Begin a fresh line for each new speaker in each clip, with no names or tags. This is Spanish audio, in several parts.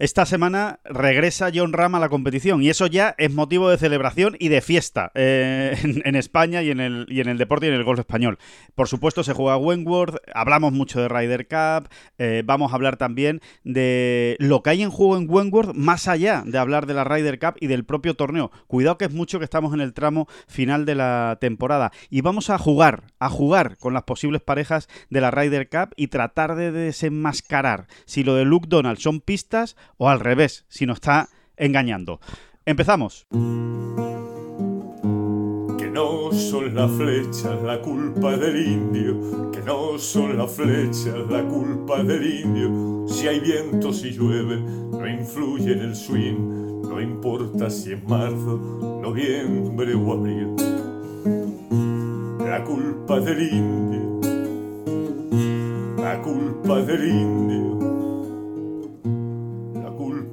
Esta semana regresa John Ram a la competición y eso ya es motivo de celebración y de fiesta eh, en, España y en, el, y en el deporte y en el golf español. Por supuesto se juega Wentworth, hablamos mucho de Ryder Cup, eh, vamos a hablar también de lo que hay en juego en Wentworth más allá de hablar de la Ryder Cup y del propio torneo. Cuidado que es mucho que estamos en el tramo final de la temporada y vamos a jugar, a jugar con las posibles parejas de la Ryder Cup y tratar de desenmascarar si lo de Luke Donald son pistas o al revés, si nos está engañando. Empezamos.
Que no son las flechas la culpa del indio, que no son las flechas la culpa del indio. Si hay viento, si llueve, no influye en el swing, no importa si es marzo, noviembre o abril. La culpa del indio, la culpa del indio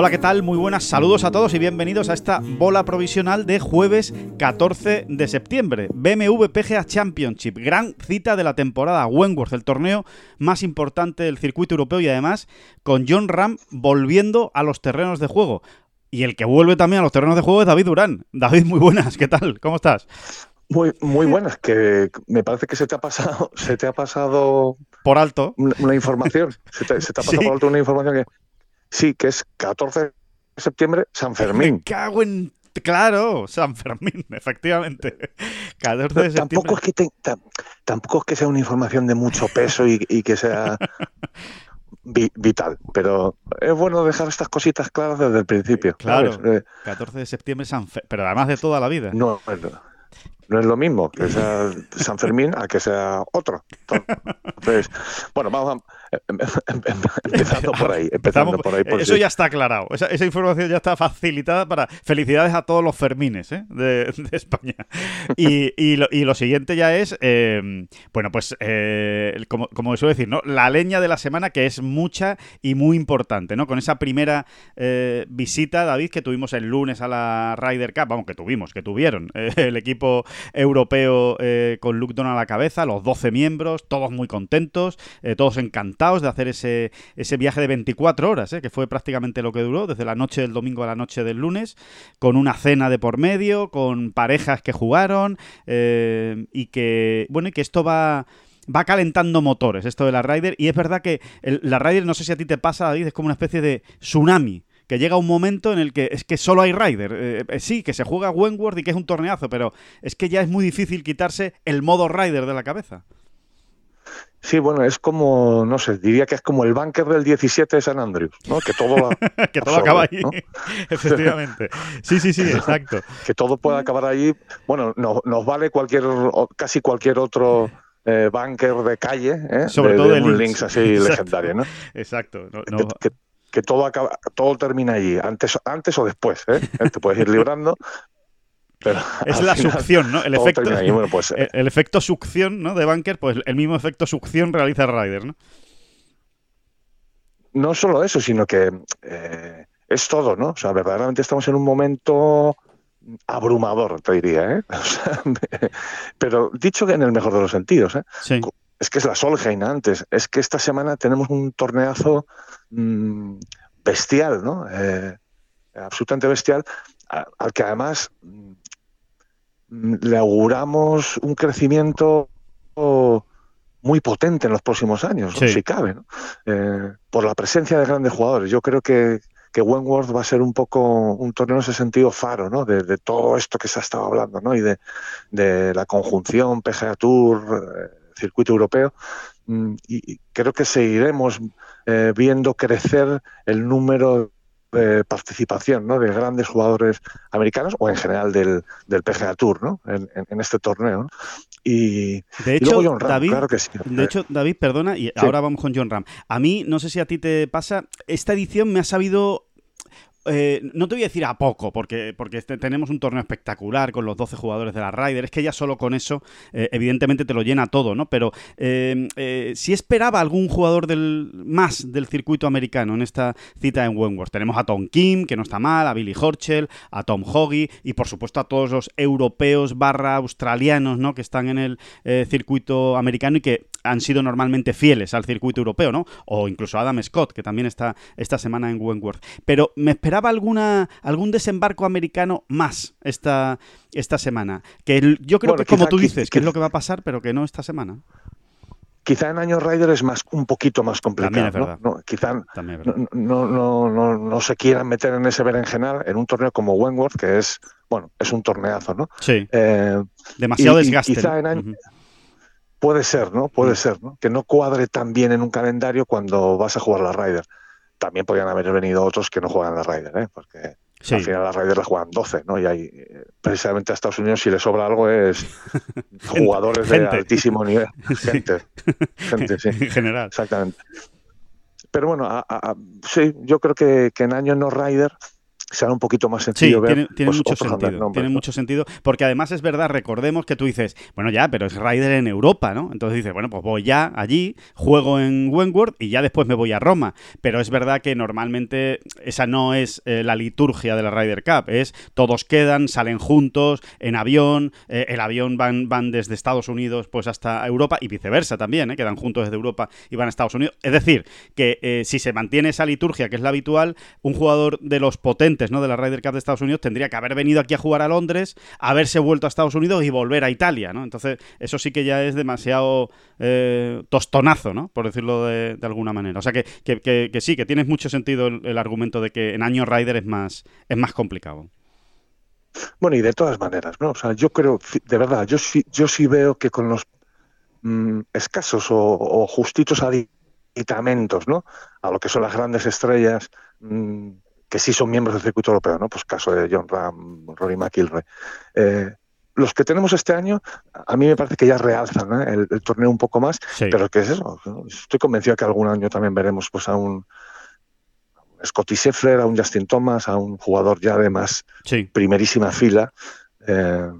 Hola, ¿qué tal? Muy buenas, saludos a todos y bienvenidos a esta bola provisional de jueves 14 de septiembre. BMW PGA Championship, gran cita de la temporada. Wentworth, el torneo más importante del circuito europeo y además con John Ram volviendo a los terrenos de juego. Y el que vuelve también a los terrenos de juego es David Durán. David, muy buenas, ¿qué tal? ¿Cómo estás?
Muy, muy buenas, que me parece que se te ha pasado, se te ha pasado
por alto
una, información, se te, ha pasado por alto una información que Sí, que es 14 de septiembre, San Fermín.
Me cago en Claro, San Fermín, efectivamente. 14 de
tampoco, es que tampoco es que sea una información de mucho peso y, que sea vital, pero es bueno dejar estas cositas claras desde el principio.
Claro, 14 eh, de septiembre, San Fermín, pero además de toda la vida.
No, no es lo mismo que sea San Fermín a que sea otro. Entonces, bueno, vamos a, empezando por ahí. Empezando por ahí
eso ya está aclarado. Esa, información ya está facilitada para felicidades a todos los Fermines ¿eh? de, España. Y, lo, siguiente ya es, eh, bueno, pues eh, como, como suele decir, ¿no? La leña de la semana que es mucha y muy importante, ¿no? Con esa primera visita, David, que tuvimos el lunes a la Ryder Cup, vamos, que tuvimos, que tuvieron el equipo europeo con Luke Donald a la cabeza, los 12 miembros, todos muy contentos, todos encantados de hacer ese, ese viaje de 24 horas, ¿eh? que fue prácticamente lo que duró, desde la noche del domingo a la noche del lunes, con una cena de por medio, con parejas que jugaron, eh, y que, bueno, y que esto va va calentando motores, esto de la Ryder, y es verdad que la Ryder, no sé si a ti te pasa, David, es como una especie de tsunami, que llega un momento en el que es que solo hay Ryder. Eh, sí, que se juega Wentworth y que es un torneazo, pero es que ya es muy difícil quitarse el modo Ryder de la cabeza.
Sí, bueno, es como, no sé, diría que es como el búnker del 17 de San Andrews, ¿no? Que todo,
que todo acaba ahí, efectivamente. Sí, sí, sí, exacto.
que todo puede acabar ahí. Bueno, nos vale cualquier, casi cualquier otro eh, búnker de calle, ¿eh?
Sobre todo de
links así legendario, ¿no?
Exacto.
Que, todo acaba, todo termina allí, antes, antes o después, ¿eh? Te puedes ir librando,
es la succión, ¿no? El efecto, pues, el, efecto succión ¿no? de Bunker, pues el mismo efecto succión realiza Ryder, ¿no?
No solo eso, sino que eh, es todo, ¿no? O sea, verdaderamente estamos en un momento abrumador, te diría, ¿eh? pero dicho que en el mejor de los sentidos, ¿eh? Es que es la Solheim antes, es que esta semana tenemos un torneazo mm, bestial, ¿no? Eh, absolutamente bestial, al que además le auguramos un crecimiento muy potente en los próximos años, si cabe, eh, por la presencia de grandes jugadores. Yo creo que, que Wentworth va a ser un poco un torneo en ese sentido faro, ¿no? De, todo esto que se ha estado hablando, ¿no? Y de, de la conjunción PGA Tour, eh, circuito europeo. Mm, y creo que seguiremos eh, viendo crecer el número de participación ¿no? de grandes jugadores americanos o en general del, del PGA Tour ¿no? en, este torneo. Y,
de hecho, David, De hecho, David, perdona, y ahora vamos con John Ram. A mí, no sé si a ti te pasa, esta edición me ha sabido eh, no te voy a decir a poco, porque, porque este, tenemos un torneo espectacular con los 12 jugadores de la Ryder, es que ya solo con eso, eh, evidentemente te lo llena todo, ¿no? Pero si esperaba algún jugador del, más del circuito americano en esta cita en Wentworth, tenemos a Tom Kim, que no está mal, a Billy Horchel, a Tom Hoggy y por supuesto a todos los europeos barra australianos, ¿no? Que están en el circuito americano y que han sido normalmente fieles al circuito europeo, ¿no? O incluso Adam Scott, que también está esta semana en Wentworth. Pero me esperaba alguna, algún desembarco americano más esta, esta semana. Que yo creo que, como tú dices, que es lo que va a pasar, pero que no esta semana.
Quizá en años Ryder es más un poquito más complicado. ¿no? Quizá no, no, no, se quieran meter en ese berenjenal en un torneo como Wentworth, que es, bueno, es un torneazo, ¿no?
Sí. Eh, Demasiado desgaste.
quizá en años... Puede ser, ¿no? Puede mm. ser, ¿no? Que no cuadre tan bien en un calendario cuando vas a jugar la Ryder. También podrían haber venido otros que no juegan la Ryder, ¿eh? Porque al final la Ryder la juegan 12, ¿no? Y hay, precisamente a Estados Unidos, si le sobra algo, es jugadores de altísimo nivel. Gente. Gente, sí.
En general.
Exactamente. Pero bueno, sí, yo creo que, que en años no Ryder será un poquito más sencillo
ver. Tiene, tiene pues, mucho sentido. Tiene mucho sentido. Porque además es verdad, recordemos que tú dices, bueno, ya, pero es Ryder en Europa, ¿no? Entonces dices, bueno, pues voy ya allí, juego en Wentworth y ya después me voy a Roma. Pero es verdad que normalmente esa no es eh, la liturgia de la Ryder Cup. Es todos quedan, salen juntos, en avión, eh, el avión van, van desde Estados Unidos pues hasta Europa y viceversa también, ¿eh? quedan juntos desde Europa y van a Estados Unidos. Es decir, que si se mantiene esa liturgia que es la habitual, un jugador de los potentes de la Ryder Cup de Estados Unidos tendría que haber venido aquí a jugar a Londres, haberse vuelto a Estados Unidos y volver a Italia, ¿no? Entonces, eso sí que ya es demasiado eh, tostonazo, ¿no? Por decirlo de, alguna manera. O sea que, que, sí, que tiene mucho sentido el, argumento de que en año Ryder es más, es más complicado.
Bueno, y de todas maneras, ¿no? O sea, yo creo, de verdad, yo sí, yo sí veo que con los mm, escasos o, justitos aditamentos, ¿no? A lo que son las grandes estrellas, mm, que sí son miembros del circuito europeo, ¿no? Pues caso de John Ram, Rory McIlroy. Eh, los que tenemos este año, a mí me parece que ya realzan ¿eh? el, torneo un poco más, pero ¿qué es eso? Estoy convencido que algún año también veremos pues a un, Scotty Scheffler, a un Justin Thomas, a un jugador ya de más primerísima fila. Eh,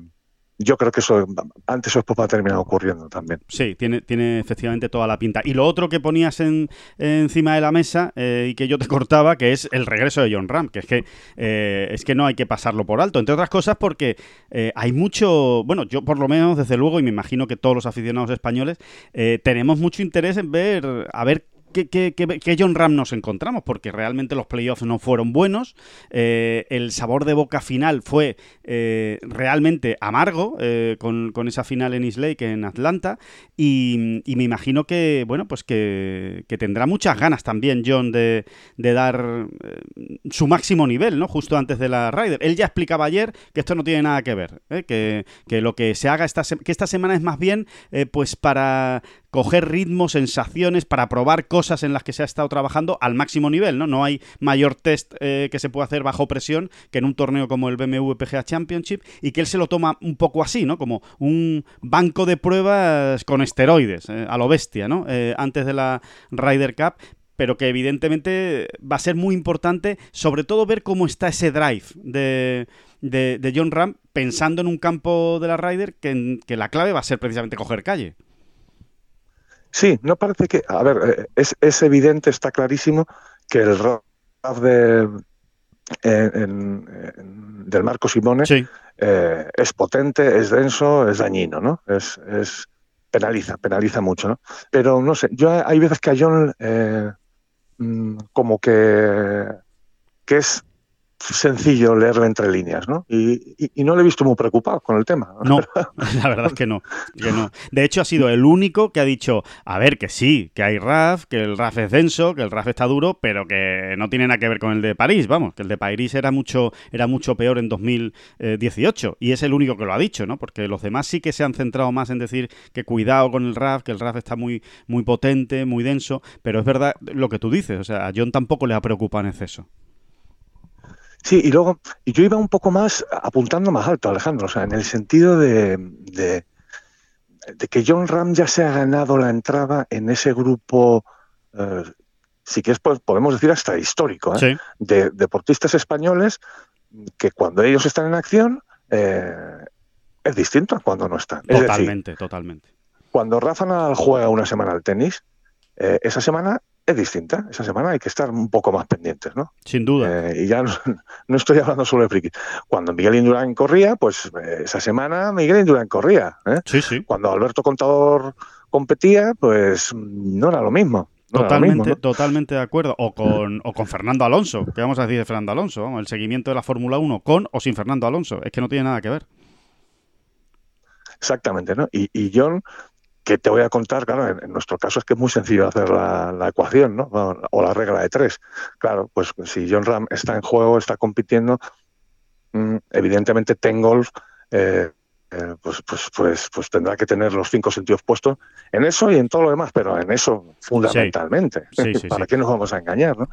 yo creo que eso antes o después va a terminar ocurriendo también.
Sí, tiene, tiene efectivamente toda la pinta. Y lo otro que ponías en, encima de la mesa eh, y que yo te cortaba, que es el regreso de John Ram, que es que eh, es que no hay que pasarlo por alto, entre otras cosas porque eh, hay mucho, bueno, yo por lo menos desde luego y me imagino que todos los aficionados españoles tenemos mucho interés en ver a ver ¿Qué, John Ram nos encontramos? Porque realmente los playoffs no fueron buenos. Eh, el sabor de boca final fue eh, realmente amargo eh, con, esa final en East Lake, en Atlanta. Y, me imagino que, bueno, pues que, tendrá muchas ganas también John de, dar su máximo nivel, ¿no? Justo antes de la Ryder. Él ya explicaba ayer que esto no tiene nada que ver, que, que, lo que se haga esta, que esta semana es más bien pues para coger ritmos, sensaciones, para probar cosas en las que se ha estado trabajando al máximo nivel, ¿no? No hay mayor test eh, que se pueda hacer bajo presión que en un torneo como el BMW PGA Championship y que él se lo toma un poco así, ¿no? Como un banco de pruebas con esteroides, eh, a lo bestia, ¿no? Eh, antes de la Ryder Cup, pero que evidentemente va a ser muy importante, sobre todo ver cómo está ese drive de, de, John Ram, pensando en un campo de la Ryder que, que la clave va a ser precisamente coger calle.
Sí, no parece que. A ver, eh, es, evidente, está clarísimo que el RAF de, del Marco Simone eh, es potente, es denso, es dañino, ¿no? Es, es, penaliza, penaliza mucho, ¿no? Pero no sé, yo hay veces que a John eh, mm, como que, que es sencillo leerlo entre líneas, ¿no? Y, no le he visto muy preocupado con el tema.
No, la verdad es que no, De hecho, ha sido el único que ha dicho, a ver, que sí, que hay RAF, que el RAF es denso, que el RAF está duro, pero que no tiene nada que ver con el de París, vamos, que el de París era mucho, era mucho peor en 2018. Y es el único que lo ha dicho, ¿no? Porque los demás sí que se han centrado más en decir que cuidado con el RAF, que el RAF está muy, muy potente, muy denso, pero es verdad lo que tú dices, o sea, a John tampoco le ha preocupado en exceso.
Sí, y luego, y yo iba un poco más apuntando más alto, Alejandro, o sea, en el sentido de, de, que John Ram ya se ha ganado la entrada en ese grupo eh, sí que es, pues, podemos decir, hasta histórico, ¿eh? de deportistas españoles que cuando ellos están en acción eh, es distinto a cuando no están.
Totalmente, totalmente.
Cuando Rafa Nadal juega una semana al tenis, eh, esa semana es distinta. Esa semana hay que estar un poco más pendientes, ¿no?
Sin duda.
y ya no, estoy hablando solo de friki. Cuando Miguel Indurain corría, pues esa semana Miguel Indurain corría.
Sí, sí.
Cuando Alberto Contador competía, pues no era lo mismo.
totalmente, totalmente de acuerdo. O con, o con Fernando Alonso. ¿Qué vamos a decir de Fernando Alonso? El seguimiento de la Fórmula 1 con o sin Fernando Alonso. Es que no tiene nada que ver.
Exactamente, ¿no? Y, y John, que te voy a contar, claro, en, nuestro caso es que es muy sencillo hacer la, ecuación, ¿no? O la regla de tres. Claro, pues si John Ram está en juego, está compitiendo, mm, evidentemente Tengolf eh, eh, pues, pues, pues, pues tendrá que tener los cinco sentidos puestos en eso y en todo lo demás, pero en eso fundamentalmente. ¿Para qué nos vamos a engañar? ¿no?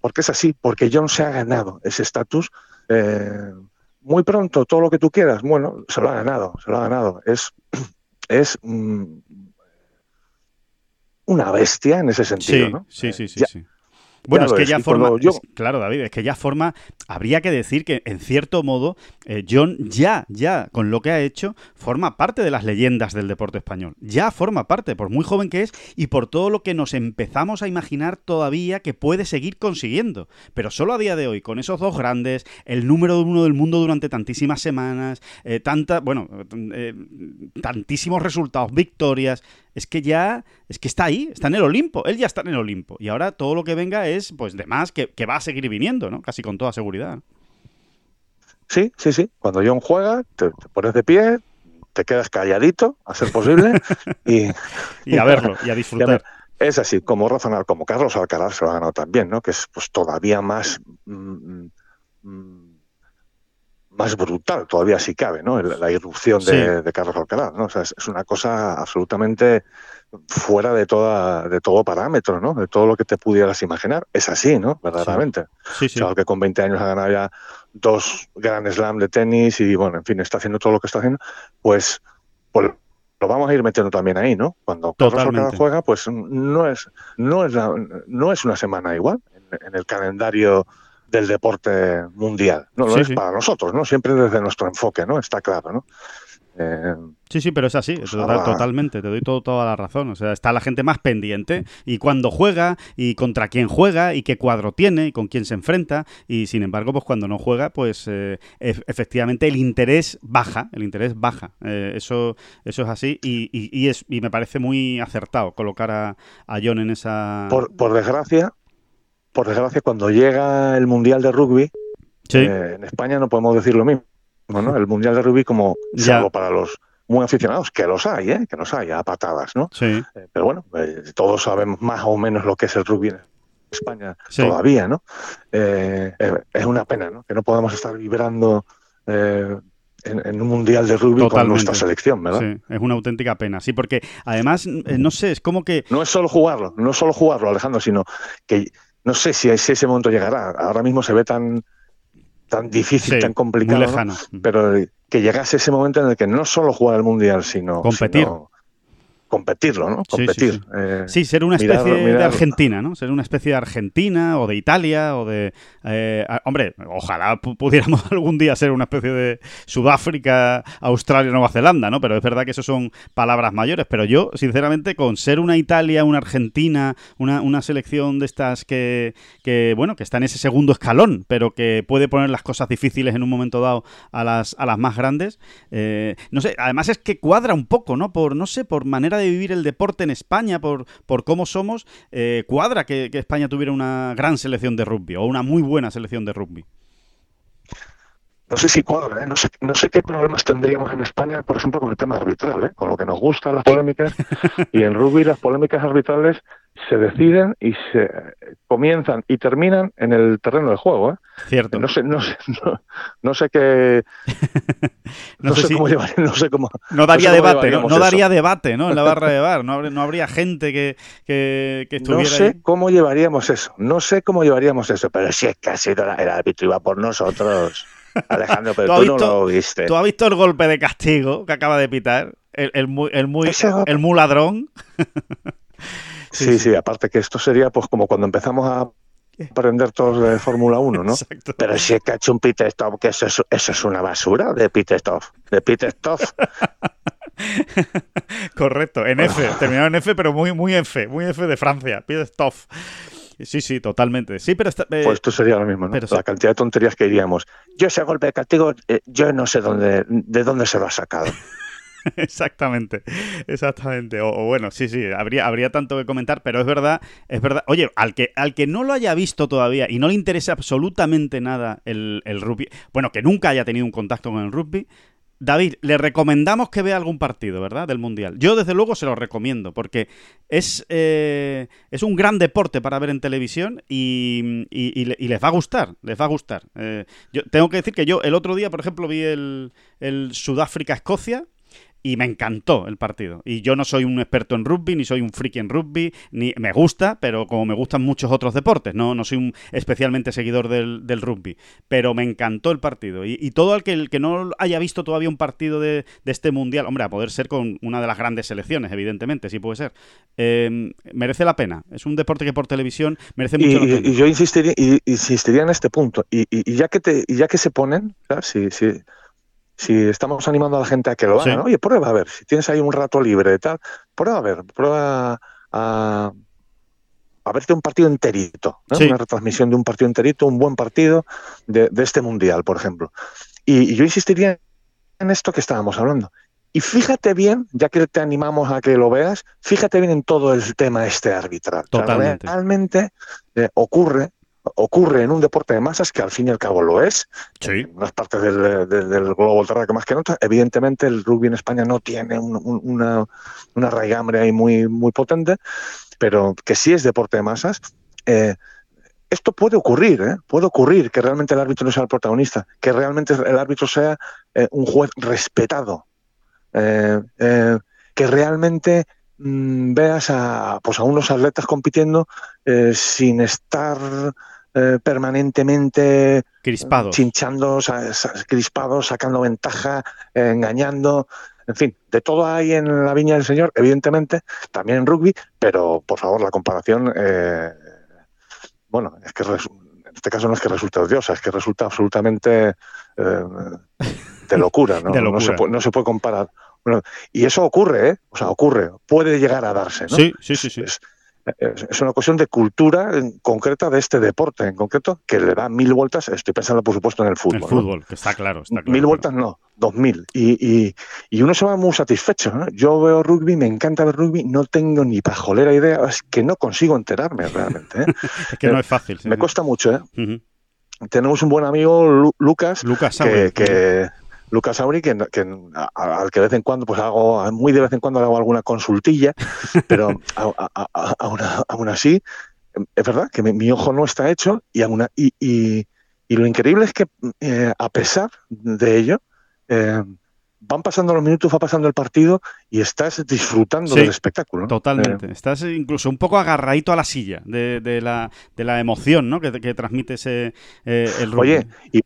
Porque es así, porque John se ha ganado ese estatus. Eh, muy pronto, todo lo que tú quieras, bueno, se lo ha ganado, se lo ha ganado. Es, es mm, una bestia en ese sentido. ¿no?
sí, sí, sí, sí. Bueno, es que ya forma. claro, David, es que ya forma. Habría que decir que, en cierto modo, eh, John ya, ya, con lo que ha hecho, forma parte de las leyendas del deporte español. Ya forma parte, por muy joven que es y por todo lo que nos empezamos a imaginar todavía que puede seguir consiguiendo. Pero solo a día de hoy, con esos dos grandes, el número uno del mundo durante tantísimas semanas, eh, tanta, bueno, eh, tantísimos resultados, victorias es que ya, es que está ahí, está en el Olimpo, él ya está en el Olimpo. Y ahora todo lo que venga es, pues, de más, que, va a seguir viniendo, ¿no? Casi con toda seguridad.
Sí, sí, sí. Cuando John juega, te, pones de pie, te quedas calladito, a ser posible, y,
y a verlo, y a disfrutar.
es así, como razonar, como Carlos Alcaraz se lo ha ganado también, ¿no? Que es pues todavía más mm, mm, más brutal, todavía si cabe, ¿no? La irrupción de, Carlos Alcaraz, ¿no? O sea, es, una cosa absolutamente fuera de toda de todo parámetro, ¿no? De todo lo que te pudieras imaginar. Es así, ¿no? Verdaderamente.
Sí, sí.
que con 20 años ha ganado ya dos Grand Slam de tenis y, bueno, en fin, está haciendo todo lo que está haciendo, pues, pues lo vamos a ir metiendo también ahí, ¿no? Cuando Carlos Alcaraz juega, pues no es, no es, no es una semana igual en el calendario del deporte mundial. No lo es para nosotros, ¿no? Siempre desde nuestro enfoque, ¿no? Está claro, ¿no?
Eh, sí, sí, pero es así, pues totalmente, te doy todo, toda la razón. O sea, está la gente más pendiente y cuando juega y contra quién juega y qué cuadro tiene y con quién se enfrenta y sin embargo, pues cuando no juega, pues eh, efectivamente el interés baja, el interés baja. Eh, eso, eso es así y, y, es, y me parece muy acertado colocar a, a John en esa...
Por, por desgracia, por desgracia, cuando llega el Mundial de Rugby, eh, en España no podemos decir lo mismo. ¿no? El Mundial de Rugby como salvo para los muy aficionados, que los hay, ¿eh? que los hay a patadas, ¿no?
Sí.
Eh, pero bueno, eh, todos sabemos más o menos lo que es el rugby en España todavía, ¿no? es una pena, ¿no? Que no podamos estar vibrando en, un mundial de rugby con nuestra selección, ¿verdad?
Sí, es una auténtica pena. Sí, porque además, no sé, es como que.
No es solo jugarlo, no es solo jugarlo, Alejandro, sino que no sé si, ese momento llegará. Ahora mismo se ve tan, tan difícil, tan complicado.
lejano.
Pero que llegase ese momento en el que no solo jugar el mundial, sino
competir
competirlo, ¿no? Competir.
Sí, eh, ser una especie de Argentina, ¿no? Ser una especie de Argentina o de Italia o de... Eh, hombre, ojalá pudiéramos algún día ser una especie de Sudáfrica, Australia, Nueva Zelanda, ¿no? Pero es verdad que eso son palabras mayores. Pero yo, sinceramente, con ser una Italia, una Argentina, una, una selección de estas que, que, bueno, que está en ese segundo escalón, pero que puede poner las cosas difíciles en un momento dado a las, a las más grandes, eh, no sé, además es que cuadra un poco, ¿no? Por, no sé, por manera de vivir el deporte en España, por, por cómo somos, eh, cuadra que, España tuviera una gran selección de rugby o una muy buena selección de rugby.
No sé si cuadra, ¿eh? no, sé, no sé qué problemas tendríamos en España, por ejemplo, con el tema arbitral, ¿eh? con lo que nos gustan las polémicas. y en rugby las polémicas arbitrales se deciden y se comienzan y terminan en el terreno de juego. ¿eh?
Cierto.
No sé, no sé, no, sé qué. no, sé, cómo llevar, no sé cómo.
No daría debate, ¿no? No daría debate, ¿no? En la barra de bar. No habría, no habría gente que, que, estuviera.
No sé cómo llevaríamos eso. No sé cómo llevaríamos eso. Pero si es que ha sido el árbitro iba por nosotros. Alejandro, pero tú, no lo viste.
¿Tú has visto el golpe de castigo que acaba de pitar? El, el, el, muy, el muy ladrón.
Sí, sí, aparte que esto sería pues como cuando empezamos a aprender todos de Fórmula 1, ¿no? Exacto. Pero si he hecho un pit stop, que eso es, eso es una basura de pit stop, de pit stop.
Correcto, en F, terminado en F, pero muy, muy F, muy F de Francia, pit stop. Sí, sí, totalmente. Sí, pero
eh, pues esto sería lo mismo, ¿no? La cantidad de tonterías que diríamos. Yo ese golpe de castigo, eh, yo no sé dónde, de dónde se lo ha sacado.
exactamente, exactamente. O, bueno, sí, sí, habría, habría tanto que comentar, pero es verdad, es verdad. Oye, al que, al que no lo haya visto todavía y no le interese absolutamente nada el, el rugby, bueno, que nunca haya tenido un contacto con el rugby, David, le recomendamos que vea algún partido, ¿verdad? Del Mundial. Yo, desde luego, se lo recomiendo, porque es, eh, es un gran deporte para ver en televisión y, les va a gustar, les va a gustar. Eh, yo tengo que decir que yo el otro día, por ejemplo, vi el, el Sudáfrica-Escocia y me encantó el partido. Y yo no soy un experto en rugby, ni soy un friki en rugby, ni me gusta, pero como me gustan muchos otros deportes, no, no soy un especialmente seguidor del, rugby, pero me encantó el partido. Y, todo el que, el que no haya visto todavía un partido de, este mundial, hombre, a poder ser con una de las grandes selecciones, evidentemente, sí puede ser, eh, merece la pena. Es un deporte que por televisión merece mucho
y,
la pena.
Y yo insistiría, insistiría en este punto. Y, ya que te, ya que se ponen, si, si, si estamos animando a la gente a que lo haga, oye, prueba a ver, si tienes ahí un rato libre y tal, prueba a ver, prueba a, a verte un partido enterito, una retransmisión de un partido enterito, un buen partido de, este mundial, por ejemplo. Y, yo insistiría en esto que estábamos hablando. Y fíjate bien, ya que te animamos a que lo veas, fíjate bien en todo el tema este arbitral.
Totalmente.
realmente eh, ocurre ocurre en un deporte de masas que al fin y al cabo lo es.
Sí.
En unas partes del, del, globo terráqueo más que en otras. Evidentemente el rugby en España no tiene una, una raigambre ahí muy, muy potente, pero que sí es deporte de masas. Eh, esto puede ocurrir, ¿eh? puede ocurrir que realmente el árbitro no sea el protagonista, que realmente el árbitro sea eh, un juez respetado, que realmente mm, veas a, pues a unos atletas compitiendo sin estar eh, permanentemente
crispados.
chinchando, crispados, sacando ventaja, engañando. En fin, de todo hay en la viña del Señor, evidentemente, también en rugby, pero por favor, la comparación, eh, bueno, es que en este caso no es que resulte odiosa, es que resulta absolutamente eh, de locura, ¿no? No, se puede, no se puede comparar. Bueno, y eso ocurre, ¿eh? O sea, ocurre, puede llegar a darse, ¿no?
Sí, sí, sí. sí
es una cuestión de cultura concreta de este deporte, en concreto, que le da mil vueltas. Estoy pensando, por supuesto, en el fútbol.
El fútbol, que está claro,
Mil vueltas no, dos mil. Y, uno se va muy satisfecho. Yo veo rugby, me encanta ver rugby, no tengo ni pajolera idea, es que no consigo enterarme realmente. ¿eh?
es que no es fácil.
me cuesta mucho. ¿eh? Tenemos un buen amigo, Lucas,
Lucas
que Lucas Auri, que, al que de vez en cuando, pues hago, muy de vez en cuando hago alguna consultilla, pero aún así, es verdad que mi, ojo no está hecho y, y, y, lo increíble es que eh, a pesar de ello, eh, van pasando los minutos, va pasando el partido y estás disfrutando del espectáculo.
Totalmente. Eh, estás incluso un poco agarradito a la silla de, de, la, de la emoción ¿no? que, que transmite ese, el rugby.
Oye, y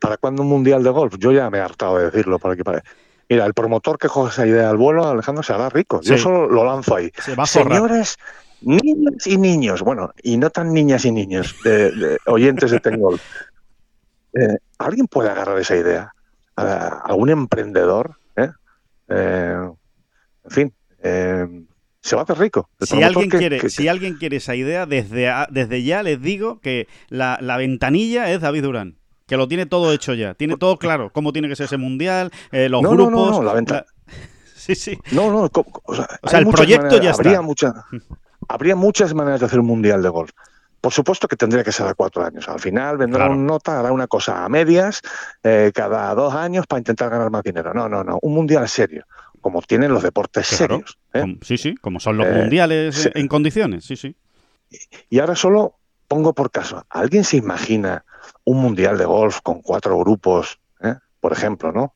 ¿Para cuándo un mundial de golf? Yo ya me he hartado de decirlo por aquí para Mira, el promotor que coge esa idea al vuelo, Alejandro, se hará rico. Yo solo lo lanzo ahí. Señores, niñas y niños, bueno, y no tan niñas y niños, de, oyentes de Tengol. Eh, ¿Alguien puede agarrar esa idea? ¿Algún emprendedor? ¿Eh? Eh, en fin, se va a hacer rico.
Si alguien, quiere, si alguien quiere esa idea, desde, desde ya les digo que la, la ventanilla es David Durán que lo tiene todo hecho ya, tiene todo claro, cómo tiene que ser ese mundial, eh, los grupos. No,
no, la venta.
Sí, sí.
No, no,
o sea, el proyecto ya
habría está. habría muchas maneras de hacer un mundial de golf. Por supuesto que tendría que ser a cuatro años. Al final vendrá un nota, hará una cosa a medias eh, cada dos años para intentar ganar más dinero. No, no, no. Un mundial serio, como tienen los deportes serios. ¿eh?
Sí, sí, como son los mundiales en condiciones. Sí, sí.
Y ahora solo pongo por caso. ¿Alguien se imagina un mundial de golf con cuatro grupos, ¿eh? por ejemplo, ¿no?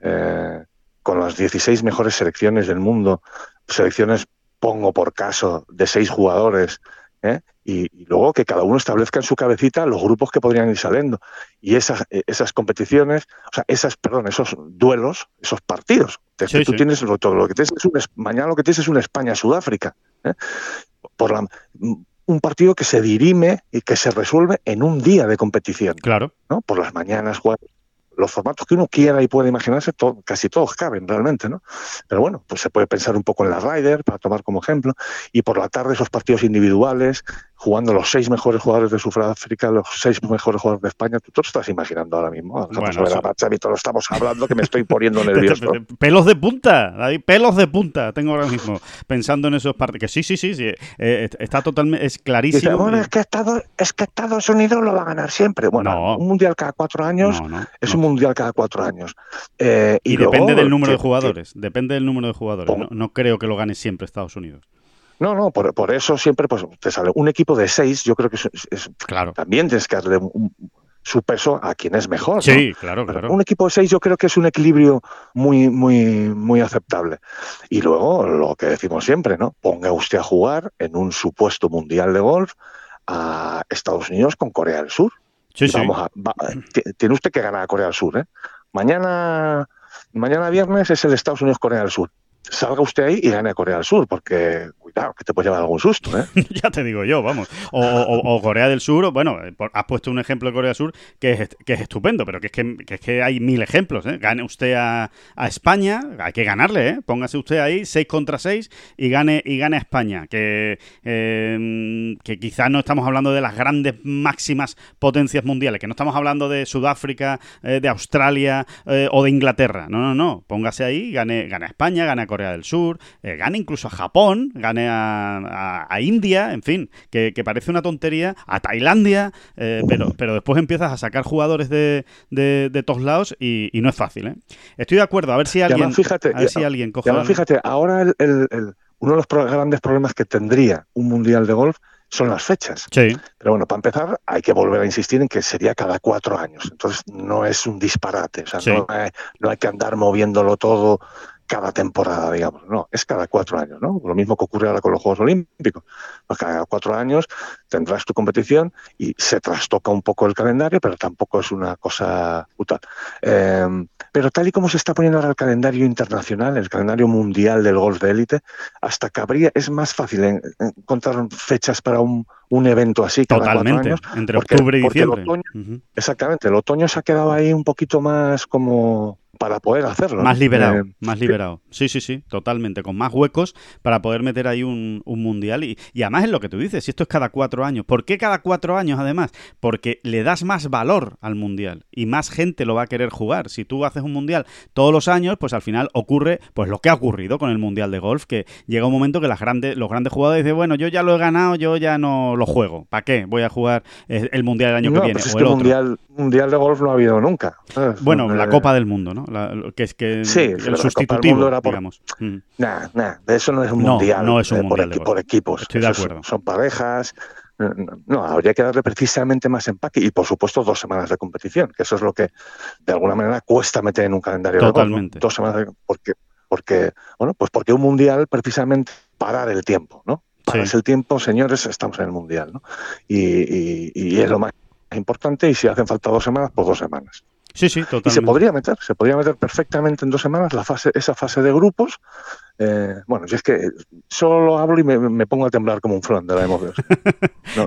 Eh, con las 16 mejores selecciones del mundo, selecciones, pongo por caso, de seis jugadores, ¿eh? y, luego que cada uno establezca en su cabecita los grupos que podrían ir saliendo. Y esas, esas competiciones, o sea, esas, perdón, esos duelos, esos partidos. tú tienes todo lo que tienes es un, mañana lo que tienes es una España-Sudáfrica. por la, un partido que se dirime y que se resuelve en un día de competición.
Claro.
¿no? Por las mañanas, los formatos que uno quiera y puede imaginarse, casi todos caben realmente, ¿no? Pero bueno, pues se puede pensar un poco en la Ryder, para tomar como ejemplo, y por la tarde esos partidos individuales, jugando los seis mejores jugadores de Sudáfrica, los seis mejores jugadores de España. Tú te lo estás imaginando ahora mismo. Vamos a a lo estamos hablando que me estoy poniendo nervioso.
pelos de punta, David, pelos de punta tengo ahora mismo pensando en esos partidos. Que sí, sí, sí, sí eh, está totalmente, es clarísimo.
bueno, es, que Estados, es que Estados Unidos lo va a ganar siempre. Bueno, un mundial cada cuatro años es un mundial cada cuatro años.
Eh, y, depende del número de jugadores. depende del número de jugadores. no creo que lo gane siempre Estados Unidos.
No, no, por, eso siempre pues, te sale un equipo de seis. Yo creo que es,
claro.
también tienes que darle su peso a quien es mejor.
Sí, claro, claro.
Un equipo de seis yo creo que es un equilibrio muy, muy, muy aceptable. Y luego lo que decimos siempre, ¿no? Ponga usted a jugar en un supuesto mundial de golf a Estados Unidos con Corea del Sur.
Sí, sí.
tiene usted que ganar a Corea del Sur, ¿eh? Mañana, mañana viernes es el Estados Unidos-Corea del Sur salga usted ahí y gane a Corea del Sur, porque cuidado, que te puede llevar algún susto. ¿eh?
ya te digo yo, vamos. O, Corea del Sur, bueno, eh, has puesto un ejemplo de Corea del Sur que es, que es estupendo, pero que es que, es que hay mil ejemplos. ¿eh? Gane usted a, España, hay que ganarle, ¿eh? póngase usted ahí 6 contra 6 y gane, y gane a España, que, eh, que quizás no estamos hablando de las grandes máximas potencias mundiales, que no estamos hablando de Sudáfrica, de Australia o de Inglaterra. No, no, no, póngase ahí, gane, gane a España, gane a Corea del Sur, eh, gane incluso a Japón, gane a, India, en fin, que, parece una tontería, a Tailandia, eh, pero, pero después empiezas a sacar jugadores de, de, todos lados y, no es fácil. ¿eh? Estoy de acuerdo, a ver si alguien,
fíjate,
a ver si alguien coge
fíjate, ahora uno de los grandes problemas que tendría un mundial de golf son las fechas.
Sí.
Pero bueno, para empezar, hay que volver a insistir en que sería cada cuatro años. Entonces, no es un disparate. O sea, no, no, hay, que andar moviéndolo todo cada temporada, digamos, no, es cada cuatro años, ¿no? Lo mismo que ocurre ahora con los Juegos Olímpicos. Pues cada cuatro años tendrás tu competición y se trastoca un poco el calendario, pero tampoco es una cosa brutal. Em, pero tal y como se está poniendo ahora el calendario internacional, el calendario mundial del golf de élite, hasta que habría, es más fácil encontrar fechas para un, evento así cada
Totalmente,
años,
entre octubre y diciembre.
Exactamente, el otoño se ha quedado ahí un poquito más como para poder hacerlo.
Más liberado, eh, más liberado. Sí, sí, sí, totalmente, con más huecos para poder meter ahí un, mundial. Y, y, además es lo que tú dices, si esto es cada cuatro años. ¿Por qué cada cuatro años además? Porque le das más valor al mundial y más gente lo va a querer jugar. Si tú haces un mundial todos los años, pues al final ocurre pues lo que ha ocurrido con el mundial de golf, que llega un momento que las grandes, los grandes jugadores dicen, bueno, yo ya lo he ganado, yo ya no lo juego. ¿Para qué? Voy a jugar eh, el mundial el año que viene.
Pues es que mundial, mundial de golf no ha habido nunca.
Bueno, la Copa del Mundo, ¿no? Que es que el sustitutivo, era por, digamos.
Mm. Nada, nada, eso no es un mundial.
No es un
eh,
mundial
por, equipos.
Estoy de acuerdo.
Son, parejas. No, habría que darle precisamente más empaque y, por supuesto, dos semanas de competición, que eso es lo que, de alguna manera, cuesta meter en un calendario.
Totalmente.
Dos semanas, porque, porque, bueno, pues porque un mundial, precisamente, parar el tiempo, ¿no? Parar el tiempo, señores, estamos en el mundial, ¿no? Y, y es lo más importante y si hacen falta dos semanas, pues dos semanas.
Sí, sí, totalmente.
Y se podría meter, se podría meter perfectamente en dos semanas la fase, esa fase de grupos. Eh, bueno, si es que solo lo hablo y me, pongo a temblar como un flan de la emoción.